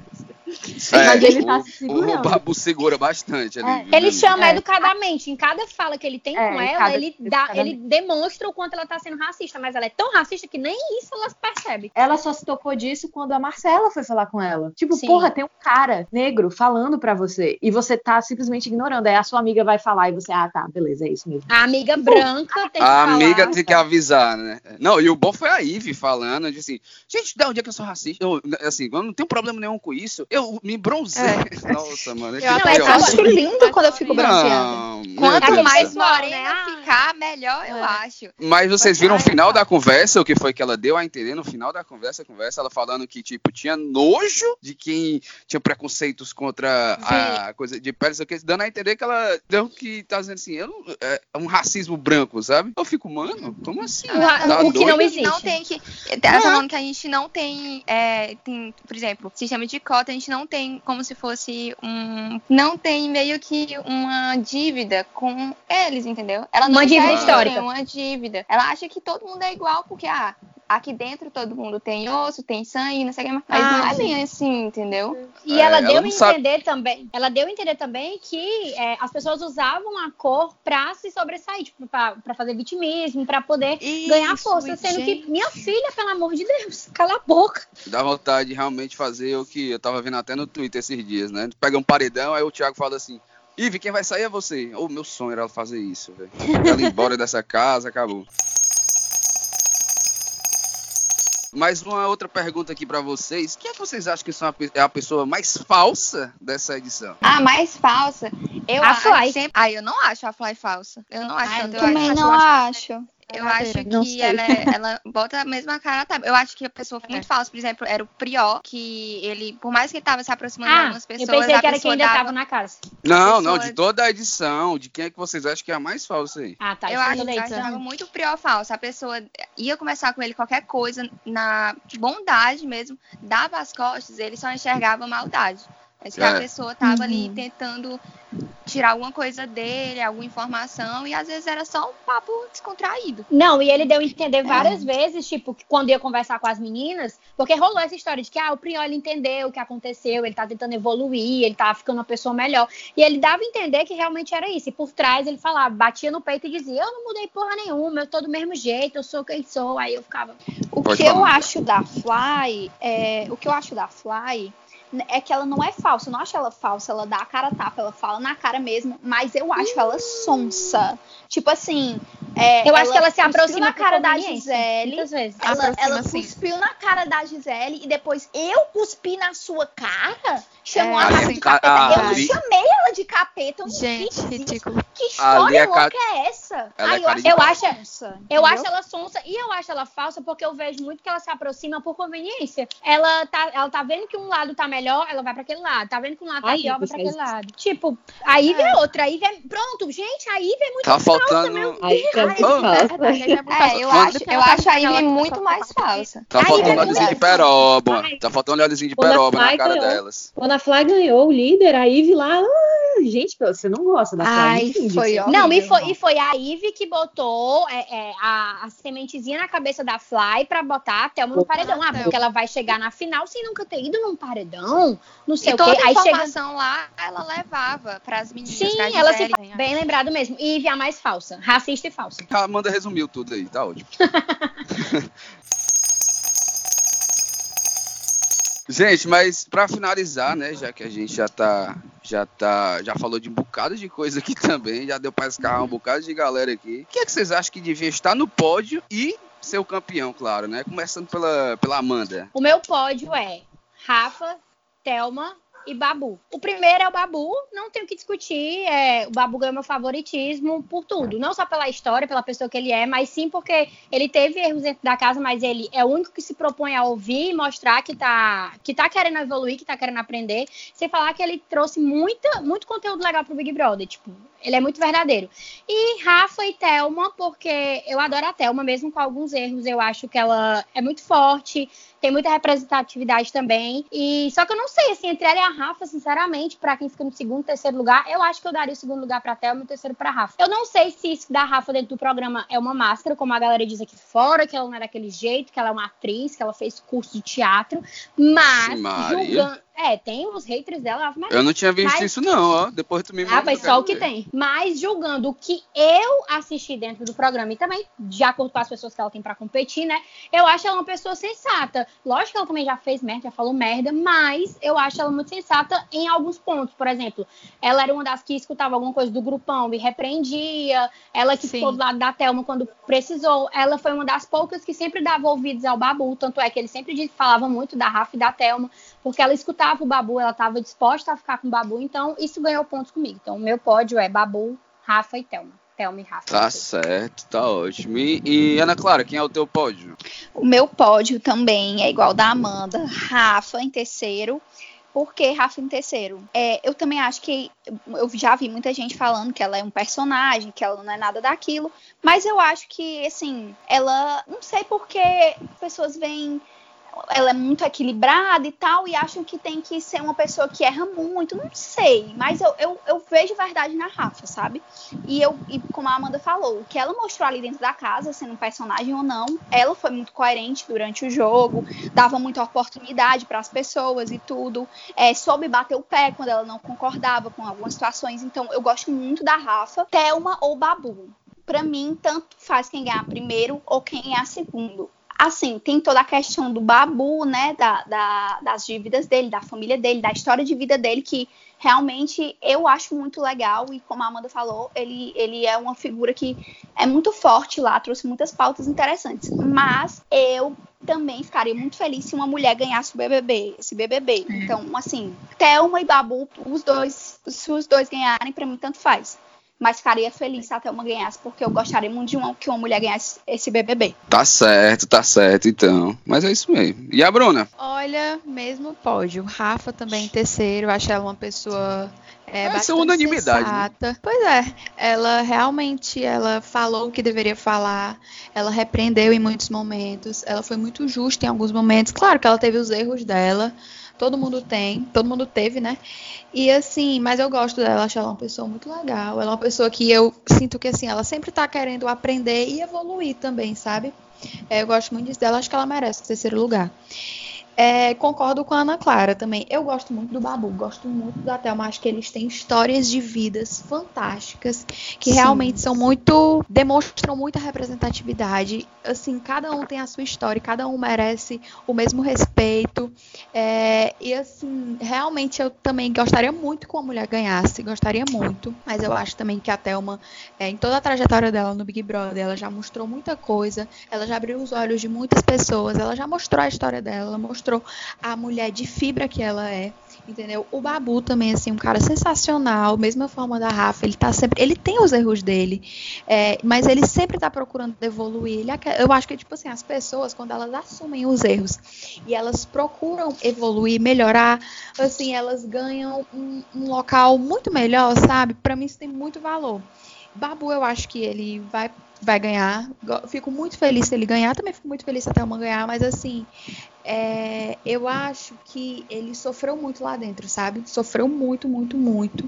Mas ele tá o, se segurando. o Babu segura bastante ali. viu, Ele chama É. educadamente. Em cada fala que ele tem É, com ela, cada- ele, dá, ele demonstra o quanto ela tá sendo racista. Mas ela é tão racista que nem isso ela percebe. Ela só se tocou disso quando a Marcela foi falar com ela. Tipo, Sim. porra, tem um cara negro falando pra você e você tá simplesmente ignorando. Aí a sua amiga vai falar e você, ah, tá, beleza, é isso mesmo. A amiga branca tem que A falar. amiga tem que avisar, né? Não, e o bom foi a Ivy falando, de assim, gente, da onde é que eu sou racista? Eu, assim, eu não tenho problema nenhum com isso. Eu me bronzei. Nossa, mano. Eu que até pior. acho lindo quando eu fico bronzeada. Não, Quanto do mais morena ficar, melhor eu É. acho. Mas vocês viram o final da conversa, o que foi que ela deu a entender no final da conversa, a conversa, ela falando que, tipo, tinha nojo de quem tinha preconceitos contra a coisa de pele, sei o que, dando a entender que ela deu que tá dizendo assim, eu não- é um racismo branco, sabe? Eu fico, mano, como assim? Tá o que não doido? existe. Não tem que. Ela tá falando que a gente não tem, é, tem, por exemplo, sistema de cota, a gente não tem como se fosse um. Não tem meio que uma dívida com eles, entendeu? Ela não Uma dívida histórica. uma dívida. Ela acha que todo mundo é igual, porque, ah, aqui dentro todo mundo tem osso, tem sangue, não sei o que, mas Ah, não é bem assim, entendeu? E É, ela ela deu a não sabe. entender também. Ela deu a entender também que é, as pessoas usavam a cor pra se sobressair, tipo, pra, pra fazer vitimismo, pra poder ganhar Isso, força. Sendo gente. que, minha filha, pelo amor de Deus, cala a boca. Dá vontade de realmente fazer o que eu tava vendo até no Twitter esses dias, né? Pega um paredão, aí o Thiago fala assim, Ive, quem vai sair é você. O meu sonho era ela fazer isso, velho. Ela ir embora dessa casa, acabou. Mais uma outra pergunta aqui pra vocês. Quem é que vocês acham que são a é a pessoa mais falsa dessa edição? A mais falsa, eu A acho Fly. sempre. Ah, eu não acho a Fly falsa. Eu não acho Ah, eu também acho, não acho acho. Eu acho que ela, é- ela bota a mesma cara. Tá? Eu acho que a pessoa foi muito falsa. Por exemplo, era o Prió, que ele, por mais que ele tava se aproximando de Ah, algumas pessoas, eu pensei que era quem ainda dava... tava na casa. Não, pessoa- não, de toda a edição. De quem é que vocês acham que é a mais falsa aí? Ah, tá. Eu acho que achava muito o Prió falso. A pessoa ia conversar com ele qualquer coisa, na bondade mesmo, dava as costas, ele só enxergava maldade. Acho que É. a pessoa tava Uhum. ali tentando tirar alguma coisa dele, alguma informação, e às vezes era só um papo descontraído. Não, e ele deu a entender várias vezes, tipo, que quando ia conversar com as meninas, porque rolou essa história de que ah, o Priol ele entendeu o que aconteceu, ele tá tentando evoluir, ele tá ficando uma pessoa melhor. E ele dava a entender que realmente era isso. E por trás ele falava, batia no peito e dizia: Eu não mudei porra nenhuma, eu tô do mesmo jeito, eu sou quem sou. Aí eu ficava. O Pode que eu falar. acho da Fly, é, o que eu acho da Fly é que ela não é falsa. Eu não acho ela falsa, ela dá a cara a tapa, ela fala na cara mesmo, mas eu acho ela sonsa. Tipo assim, é, Eu acho que ela se aproxima na cara da Gisele. Muitas vezes. Ela, Aproxima, ela sim. cuspiu na cara da Gisele e depois eu cuspi na sua cara? Chamou É, a cara é de ca- capeta. ah, eu não ali- chamei ela de capeta, eu não Gente, ridículo. Que história é ca- louca é essa? Ela é Aí eu Eu ela acho- sonsa, Eu acho ela sonsa e eu acho ela falsa porque eu vejo muito que ela se aproxima por conveniência. Ela tá, ela tá vendo que um lado tá melhor, ela vai pra aquele lado. Tá vendo que um lado tá Aí, pior, vai pra aquele lado. Tipo, a Ivy é outra. A Ivy é... Pronto, gente, a Ivy é muito Tá falsa, faltando. meu Aí Deus. é falsa. É, eu acho, eu acho a Ivy muito mais falsa. Tá Aí faltando vai óleozinho de peroba. Tá faltando óleozinho de Quando a peroba na cara ganhou. delas. Quando a Fly ganhou o líder, a Ivy lá. ah, gente, você não gosta da Fly. Foi. Não, e foi, e foi a Ivy que botou é, é, a, a sementezinha na cabeça da Fly pra botar a Thelma no paredão. Ah, porque ela vai chegar na final sem nunca ter ido num paredão. Não sei E o toda quê. a Aí chega. informação lá, ela levava pras meninas. Sim, pra ela se fa- bem lembrado mesmo. E Ivy é a mais falsa. Racista e falsa. A Amanda resumiu tudo aí, tá ótimo. Gente, mas pra finalizar, né, já que a gente já tá, já tá, já falou de um bocado de coisa aqui também, já deu pra escarrar um bocado de galera aqui. O que é que vocês acham que devia estar no pódio e ser o campeão, claro, né? Começando pela, pela Amanda. O meu pódio é Rafa, Thelma e Babu. O primeiro é o Babu, não tenho o que discutir. É, o Babu ganhou meu favoritismo por tudo. Não só pela história, pela pessoa que ele é, mas sim porque ele teve erros dentro da casa, mas ele é o único que se propõe a ouvir e mostrar que tá, que tá querendo evoluir, que tá querendo aprender. Sem falar que ele trouxe muita, muito conteúdo legal pro Big Brother. Tipo, ele é muito verdadeiro. E Rafa e Thelma, porque eu adoro a Thelma, mesmo com alguns erros, eu acho que ela é muito forte, tem muita representatividade também. E só que eu não sei, assim, entre ela e a Rafa, sinceramente, para quem fica no segundo, terceiro lugar, eu acho que eu daria o segundo lugar pra Thelma e o terceiro pra Rafa. Eu não sei se isso da Rafa dentro do programa é uma máscara, como a galera diz aqui fora, que ela não é daquele jeito, que ela é uma atriz, que ela fez curso de teatro, mas julgando. É, tem os haters dela. Mas, eu não tinha visto mas... isso, não, ó. Depois tu me Ah, mas só o que tem. Mas julgando o que eu assisti dentro do programa e também, de acordo com as pessoas que ela tem para competir, né? Eu acho ela uma pessoa sensata. Lógico que ela também já fez merda, já falou merda, mas eu acho ela muito sensata em alguns pontos. Por exemplo, ela era uma das que escutava alguma coisa do grupão e repreendia. Ela que ficou do lado da Thelma quando precisou. Ela foi uma das poucas que sempre dava ouvidos ao Babu. Tanto é que ele sempre falava muito da Rafa e da Thelma, porque ela escutava o Babu, ela estava disposta a ficar com o Babu, então isso ganhou pontos comigo. Então o meu pódio é Babu, Rafa e Thelma. Thelma e Rafa. Tá certo, tá ótimo. E, e, Ana Clara, quem é o teu pódio? O meu pódio também é igual da Amanda. Rafa em terceiro. Por que Rafa em terceiro? É, eu também acho que eu já vi muita gente falando que ela é um personagem, que ela não é nada daquilo, mas eu acho que assim, ela não sei porque pessoas veem ela é muito equilibrada e tal, e acham que tem que ser uma pessoa que erra muito, não sei, mas eu, eu, eu vejo verdade na Rafa, sabe? E eu, e como a Amanda falou, o que ela mostrou ali dentro da casa, sendo um personagem ou não, ela foi muito coerente durante o jogo, dava muita oportunidade para as pessoas e tudo, é, soube bater o pé quando ela não concordava com algumas situações, então eu gosto muito da Rafa, Thelma ou Babu. Para mim, tanto faz quem ganhar primeiro ou quem ganhar segundo Assim, tem toda a questão do babu, né? Da, da, das dívidas dele, da família dele, da história de vida dele, que realmente eu acho muito legal. E como a Amanda falou, ele, ele é uma figura que é muito forte lá, trouxe muitas pautas interessantes. Mas eu também ficaria muito feliz se uma mulher ganhasse o BBB, esse BBB. É. Então, assim, Thelma e Babu, os dois, se os dois ganharem, para mim tanto faz mas ficaria feliz se a Thelma ganhasse, porque eu gostaria muito de uma, que uma mulher ganhasse esse BBB. Tá certo, tá certo, então. Mas é isso mesmo. E a Bruna? Olha, mesmo pódio. Rafa também em terceiro, acho ela uma pessoa é, Essa é unanimidade. Né? Pois é, ela realmente ela falou o que deveria falar, ela repreendeu em muitos momentos, ela foi muito justa em alguns momentos. Claro que ela teve os erros dela, todo mundo tem, todo mundo teve, né? E assim, mas eu gosto dela, acho ela uma pessoa muito legal. Ela é uma pessoa que eu sinto que assim, ela sempre tá querendo aprender e evoluir também, sabe? É, eu gosto muito disso dela, acho que ela merece o terceiro lugar. É, concordo com a Ana Clara também. Eu gosto muito do Babu, gosto muito da Thelma. Acho que eles têm histórias de vidas fantásticas, que Sim. realmente são muito. demonstram muita representatividade. Assim, cada um tem a sua história, cada um merece o mesmo respeito. É, e assim, realmente eu também gostaria muito que uma mulher ganhasse, gostaria muito. Mas eu acho também que a Thelma, é, em toda a trajetória dela no Big Brother, ela já mostrou muita coisa, ela já abriu os olhos de muitas pessoas, ela já mostrou a história dela, ela mostrou mostrou a mulher de fibra que ela é. Entendeu? O Babu também, assim, um cara sensacional, mesma forma da Rafa, ele tá sempre. Ele tem os erros dele, é, mas ele sempre tá procurando evoluir. Ele, eu acho que, tipo assim, as pessoas, quando elas assumem os erros e elas procuram evoluir, melhorar, assim, elas ganham um, um local muito melhor, sabe? Para mim isso tem muito valor. Babu, eu acho que ele vai vai ganhar. Fico muito feliz se ele ganhar, também fico muito feliz se a Thelma ganhar, mas assim, é, eu acho que ele sofreu muito lá dentro, sabe? Sofreu muito, muito, muito.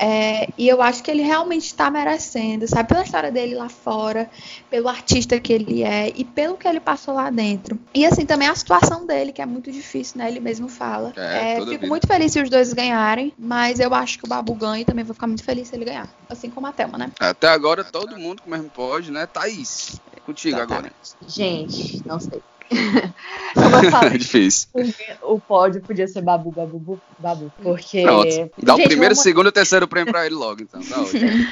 É, e eu acho que ele realmente está merecendo, sabe? Pela história dele lá fora, pelo artista que ele é e pelo que ele passou lá dentro. E assim, também a situação dele, que é muito difícil, né? Ele mesmo fala. É, é fico vida. muito feliz se os dois ganharem, mas eu acho que o Babu ganha e também vou ficar muito feliz se ele ganhar. Assim como a Thelma, né? Até agora todo mundo com o mesmo pode, né? Thaís, contigo Exatamente. agora. Gente, não sei. Falei, é difícil. O pódio podia ser Babu, Babu, Babu. Porque. Pronto. Dá Gente, o primeiro, segundo e terceiro prêmio pra ele logo, então. Tá ótimo.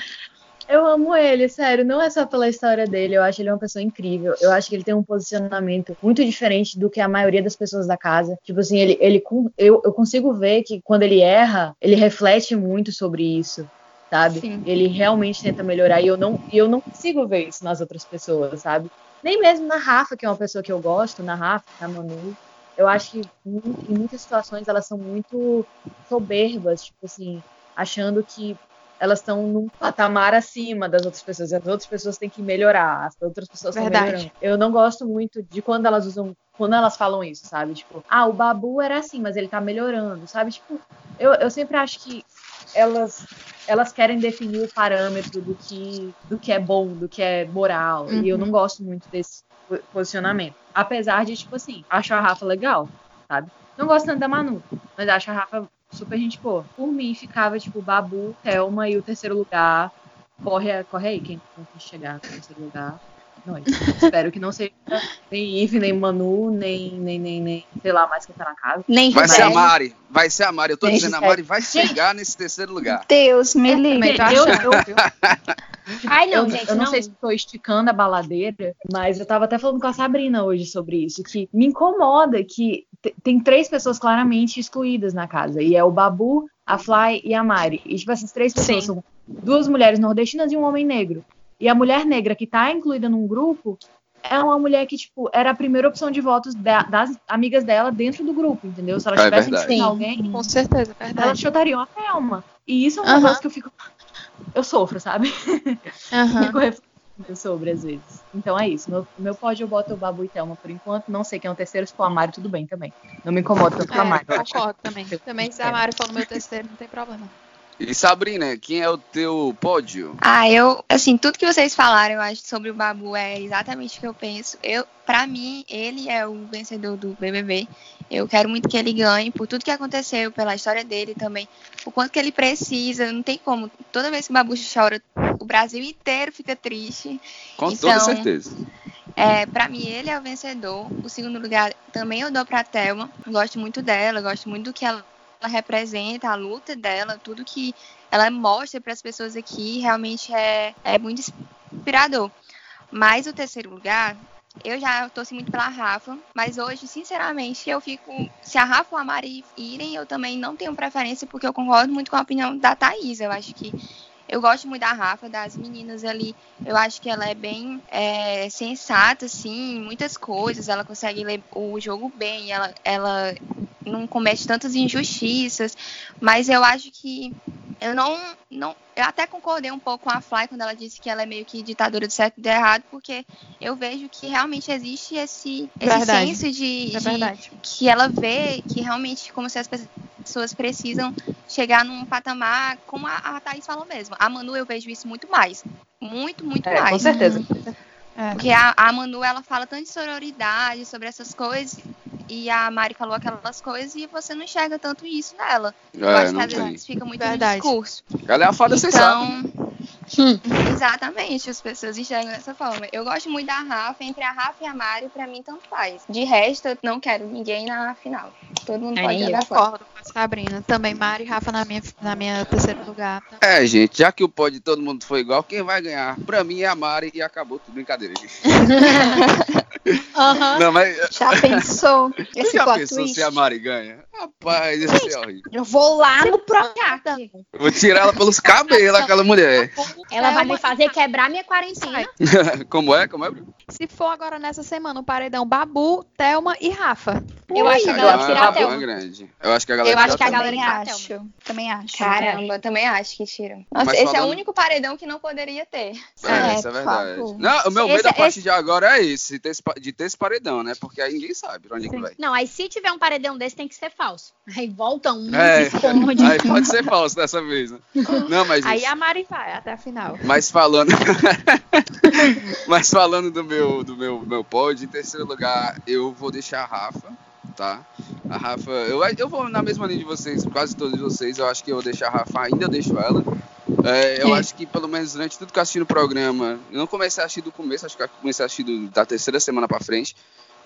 Eu amo ele, sério. Não é só pela história dele. Eu acho ele uma pessoa incrível. Eu acho que ele tem um posicionamento muito diferente do que a maioria das pessoas da casa. Tipo assim, ele, ele eu, eu consigo ver que quando ele erra, ele reflete muito sobre isso. Sabe? Sim. Ele realmente tenta melhorar e eu não, eu não consigo ver isso nas outras pessoas, sabe? Nem mesmo na Rafa, que é uma pessoa que eu gosto, na Rafa, na Manu. Eu acho que em muitas situações elas são muito soberbas, tipo assim, achando que elas estão num patamar acima das outras pessoas. E as outras pessoas têm que melhorar, as outras pessoas estão Verdade. melhorando. Eu não gosto muito de quando elas usam, quando elas falam isso, sabe? Tipo, ah, o Babu era assim, mas ele tá melhorando, sabe? Tipo, eu, eu sempre acho que elas elas querem definir o parâmetro do que do que é bom, do que é moral. E eu não gosto muito desse po- posicionamento. Apesar de, tipo assim, acho a Rafa legal, sabe? Não gosto tanto da Manu, mas acho a Rafa super gente boa. Por mim, ficava, tipo, Babu, Thelma e o terceiro lugar. Corre, corre aí, quem quem chegar no terceiro lugar. Não, espero que não seja nem Ive, nem Manu, nem, nem, nem, nem, sei lá, mais quem tá na casa. Nem Vai ser a. Mari. Vai ser a Mari. Eu tô Gente, dizendo, a Mari vai chegar nesse terceiro lugar. Deus me livre. tô Eu, eu, viu? Ai, não, eu, gente, eu não, não. sei se estou esticando a baladeira, mas eu tava até falando com a Sabrina hoje sobre isso, que me incomoda que te- tem três pessoas claramente excluídas na casa, e é o Babu, a Fly e a Mari. E, tipo, essas três pessoas Sim. são duas mulheres nordestinas e um homem negro. E a mulher negra que tá incluída num grupo é uma mulher que, tipo, era a primeira opção de votos da- das amigas dela dentro do grupo, entendeu? Se elas É tivessem verdade. escolhido Sim. alguém, Com certeza, elas verdade. chutariam a Thelma. E isso é um negócio que eu fico. Eu sofro, sabe? Aham. Fico refletindo sobre, às vezes. Então é isso. Meu, meu pódio eu boto o Babu e Thelma por enquanto. Não sei quem é o terceiro, se for a Mari, tudo bem também. Não me incomoda tanto com a É, Mari. eu acho. concordo também. Também se a Mari for no meu terceiro, não tem problema. E Sabrina, quem é o teu pódio? Ah, eu, assim, tudo que vocês falaram, eu acho, sobre o Babu é exatamente o que eu penso. Eu, pra mim, ele é o vencedor do BBB. Eu quero muito que ele ganhe, por tudo que aconteceu, pela história dele também, o quanto que ele precisa, não tem como. Toda vez que o Babu chora, o Brasil inteiro fica triste. Com Então, toda certeza. É, para mim, ele é o vencedor. O segundo lugar também eu dou pra Thelma. Gosto muito dela, gosto muito do que ela, ela representa, a luta dela, tudo que ela mostra para as pessoas aqui realmente é, é muito inspirador. Mas o terceiro lugar, eu já torci muito pela Rafa, mas hoje, sinceramente, eu fico. Se a Rafa ou a Mari irem, eu também não tenho preferência, porque eu concordo muito com a opinião da Thaís. Eu acho que. Eu gosto muito da Rafa, das meninas ali. Eu acho que ela é bem é, sensata, assim, em muitas coisas. Ela consegue ler o jogo bem, ela, ela não comete tantas injustiças. Mas eu acho que eu não, não. Eu até concordei um pouco com a Fly quando ela disse que ela é meio que ditadora do certo e do errado, porque eu vejo que realmente existe esse, esse Verdade. senso de, É de- verdade. que ela vê que realmente como se as pessoas precisam chegar num patamar, como a, a Thaís falou mesmo. A Manu eu vejo isso muito mais. Muito, muito É, mais. com certeza. É. Porque a, a Manu, ela fala tanto de sororidade, sobre essas coisas, e a Mari falou aquelas coisas, e você não enxerga tanto isso nela. Eu É, acho que às tem. vezes fica muito Verdade. no discurso. Ela é a fada. Então, exatamente, as pessoas enxergam dessa forma. Eu gosto muito da Rafa, entre a Rafa e a Mari, pra mim tanto faz. De resto, eu não quero ninguém na final. Todo mundo pode É, eu jogar fora. concordo com a Sabrina. Também Mari e Rafa na minha, na minha terceiro lugar. É, gente, já que o pódio de todo mundo foi igual, quem vai ganhar? Pra mim é a Mari e acabou tudo. Brincadeira, gente. Aham. Não, mas Já pensou? Esse já pensou twist? se a Mari ganha? Rapaz, isso é horrível. Eu vou lá no Projac. Eu vou tirar ela pelos cabelos, aquela mulher. Ela vai me Thelma fazer quebrar minha quarentena. Como é? Como é? Se for agora nessa semana, o paredão Babu, Thelma e Rafa. Eu acho que a A galera galera tira a tá bem Thelma. grande. Eu acho que a galera Eu acho tira que a galera acho. Também acho. Caramba, também acho que tira. Nossa, Mas esse é falando- o único paredão que não poderia ter. É, É, isso é verdade. favor. Não, o meu medo Esse- a partir esse- de agora é esse, de ter esse, pa- de ter esse paredão, né? Porque aí ninguém sabe pra onde é que vai. Não, aí se tiver um paredão desse, tem que ser falso. Aí volta um, É, se esconde. aí pode ser falso dessa vez, né? Não, mas Aí isso. a Mari vai até a final. Mas falando. Mas falando do meu, do meu, meu pódio, em terceiro lugar, eu vou deixar a Rafa, tá? A Rafa, eu, eu vou na mesma linha de vocês, quase todos vocês, eu acho que eu vou deixar a Rafa, ainda deixo ela. É, eu acho que pelo menos durante tudo que eu assisti no programa, eu não comecei a assistir do começo, acho que eu comecei a assistir do- da terceira semana pra frente,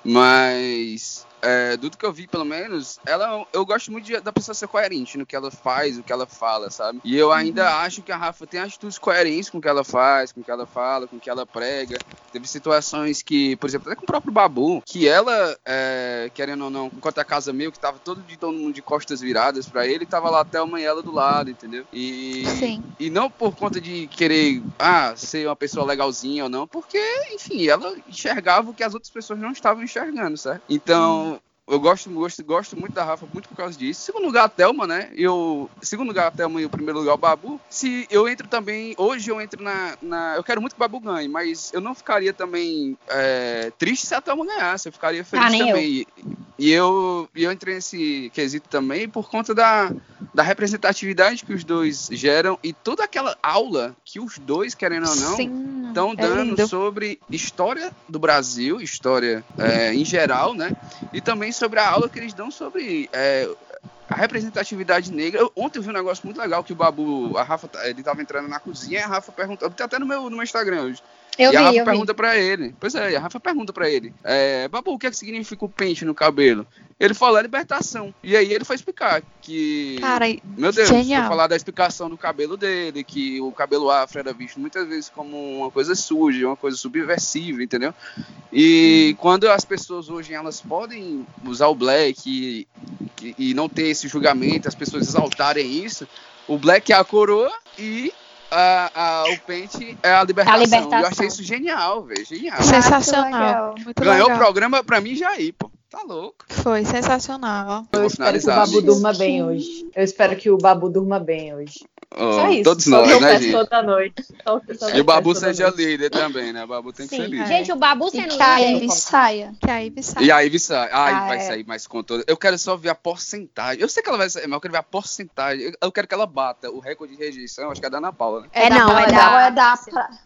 mas é, do que eu vi, pelo menos, ela, eu gosto muito de- da pessoa ser coerente no que ela faz, o que ela fala, sabe? E eu ainda acho que a Rafa tem atitudes coerentes com o que ela faz, com o que ela fala, com o que ela prega. Teve situações que, por exemplo, até com o próprio Babu, que ela, é, querendo ou não, enquanto a casa meio que tava todo de todo mundo de costas viradas pra ele, tava lá até uma ela do lado, entendeu? E, Sim. e não por conta de querer ah, ser uma pessoa legalzinha ou não, porque, enfim, ela enxergava o que as outras pessoas não estavam enxergando, certo? Então, eu gosto, gosto, gosto muito da Rafa, muito por causa disso. Segundo lugar, a Thelma, né? Eu, segundo lugar, a Thelma e o primeiro lugar, o Babu. Se eu entro também, hoje eu entro na, na- Eu quero muito que o Babu ganhe, mas eu não ficaria também é, triste se a Thelma ganhasse. Eu ficaria feliz Ah, também. E, e eu, e eu entrei nesse quesito também por conta da, da representatividade que os dois geram e toda aquela aula que os dois, querendo ou não, estão é dando lindo. sobre história do Brasil, história é, em geral, né? E também sobre a aula que eles dão sobre é, a representatividade negra. Eu- ontem eu vi um negócio muito legal que o Babu, a Rafa, tá- ele tava entrando na cozinha a Rafa perguntou, tá até no meu, no meu Instagram hoje. Eu e a vi, Rafa eu vi. pergunta pra ele. Pois é, a Rafa pergunta pra ele. É, Babu, o que, é que significa o pente no cabelo? Ele falou a libertação. E aí ele foi explicar que. Cara, Meu Deus, genial. foi falar da explicação do cabelo dele, que o cabelo afro era visto muitas vezes como uma coisa suja, uma coisa subversiva, entendeu? E quando as pessoas hoje elas podem usar o black e, e não ter esse julgamento, as pessoas exaltarem isso, o black é a coroa e a, a- o pente é a libertação. libertação. Eu achei isso genial, velho, genial. sensacional. legal. Muito Ganhou o legal. programa pra mim já aí, pô. Tá louco. Foi sensacional. Eu Eu espero que o. Babu durma bem hoje. Eu espero que o Babu durma bem hoje. Ó, Só isso. Todos nós, eu né, gente? toda noite. E o Babu seja noite. líder também, né? O Babu tem que ser Sim. líder. Gente, o Babu sendo que a líder. Ivy saia. Que aí sai. E a Ivy sai. Ai, Ah, vai é. sair mais com toda. Eu quero só ver a porcentagem. Eu sei que ela vai sair, mas eu quero ver a porcentagem. Eu- quero que ela bata o recorde de rejeição. Acho que é da Ana Paula, né? É, da não, Paula, é da- Não, é da.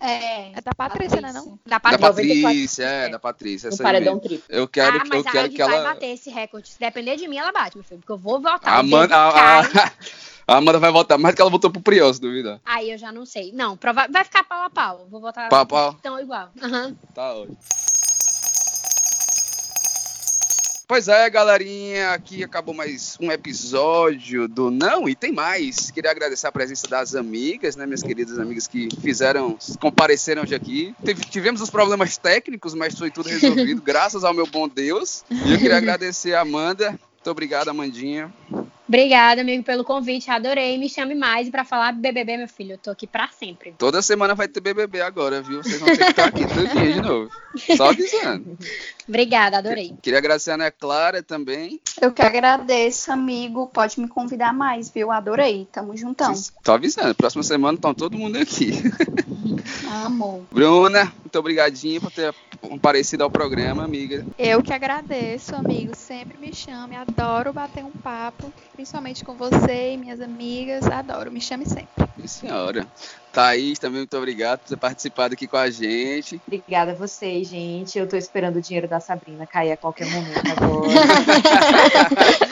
É, É da Patrícia, né? Não? Da Da Patrícia. Patrícia, é, é. da Patrícia. No Essa paredão mesmo. triplo. Eu quero, ah, eu mas a quero Ivy que vai ela. bater esse recorde. Se depender de mim, ela bate, meu filho. Porque eu vou votar. A Amanda, a, Amanda vai votar mais do que ela votou pro Priol, se duvidar. Aí eu já não sei. Não, prova... vai ficar pau a pau. Vou votar Pau a pau? então igual. Aham. Tá ótimo. Pois é, galerinha, aqui acabou mais um episódio do Não e tem mais. Queria agradecer a presença das amigas, né, minhas queridas amigas que fizeram, compareceram hoje aqui. Tivemos os problemas técnicos, mas foi tudo resolvido, graças ao meu bom Deus. E eu queria agradecer a Amanda. Muito obrigado, Amandinha. Obrigada, amigo, pelo convite. Adorei. Me chame mais. E pra falar BBB, meu filho, eu tô aqui pra sempre. Toda semana vai ter BBB agora, viu? Vocês vão ter que estar aqui todo dia de novo. Só avisando. Obrigada, adorei. Queria agradecer a Ana Clara também. eu que agradeço, amigo. Pode me convidar mais, viu? Adorei. Tamo juntão. Tô avisando. Próxima semana estão todo mundo aqui. Amor. Bruna, muito obrigadinho por ter comparecido ao programa, amiga. Eu que agradeço, amigo. Sempre me chame. Adoro bater um papo, principalmente com você e minhas amigas. Adoro. Me chame sempre. Sim, senhora. Thaís, também muito obrigado por ter participado aqui com a gente. Obrigada a vocês, gente. Eu tô esperando o dinheiro da Sabrina cair a qualquer momento agora.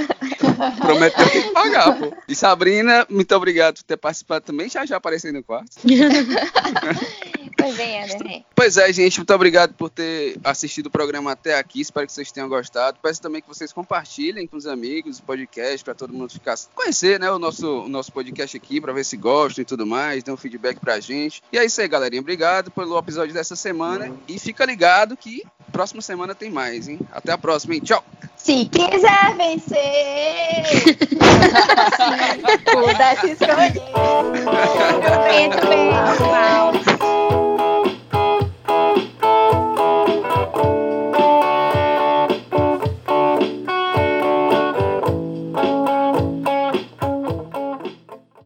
Prometeu que pagar, pô. E Sabrina, muito obrigado por ter participado também. Já já apareceu no quarto. Pois é, né? Pois é, gente, muito obrigado por ter assistido o programa até aqui. Espero que vocês tenham gostado. Peço também que vocês compartilhem com os amigos o podcast para todo mundo ficar conhecer, né, o nosso o nosso podcast aqui para ver se gostam e tudo mais, dê um feedback pra gente. E é isso aí, galerinha. Obrigado pelo episódio dessa semana e fica ligado que próxima semana tem mais, hein? Até a próxima, hein? Tchau. Se quiser vencer, se pudesse escolher, bem.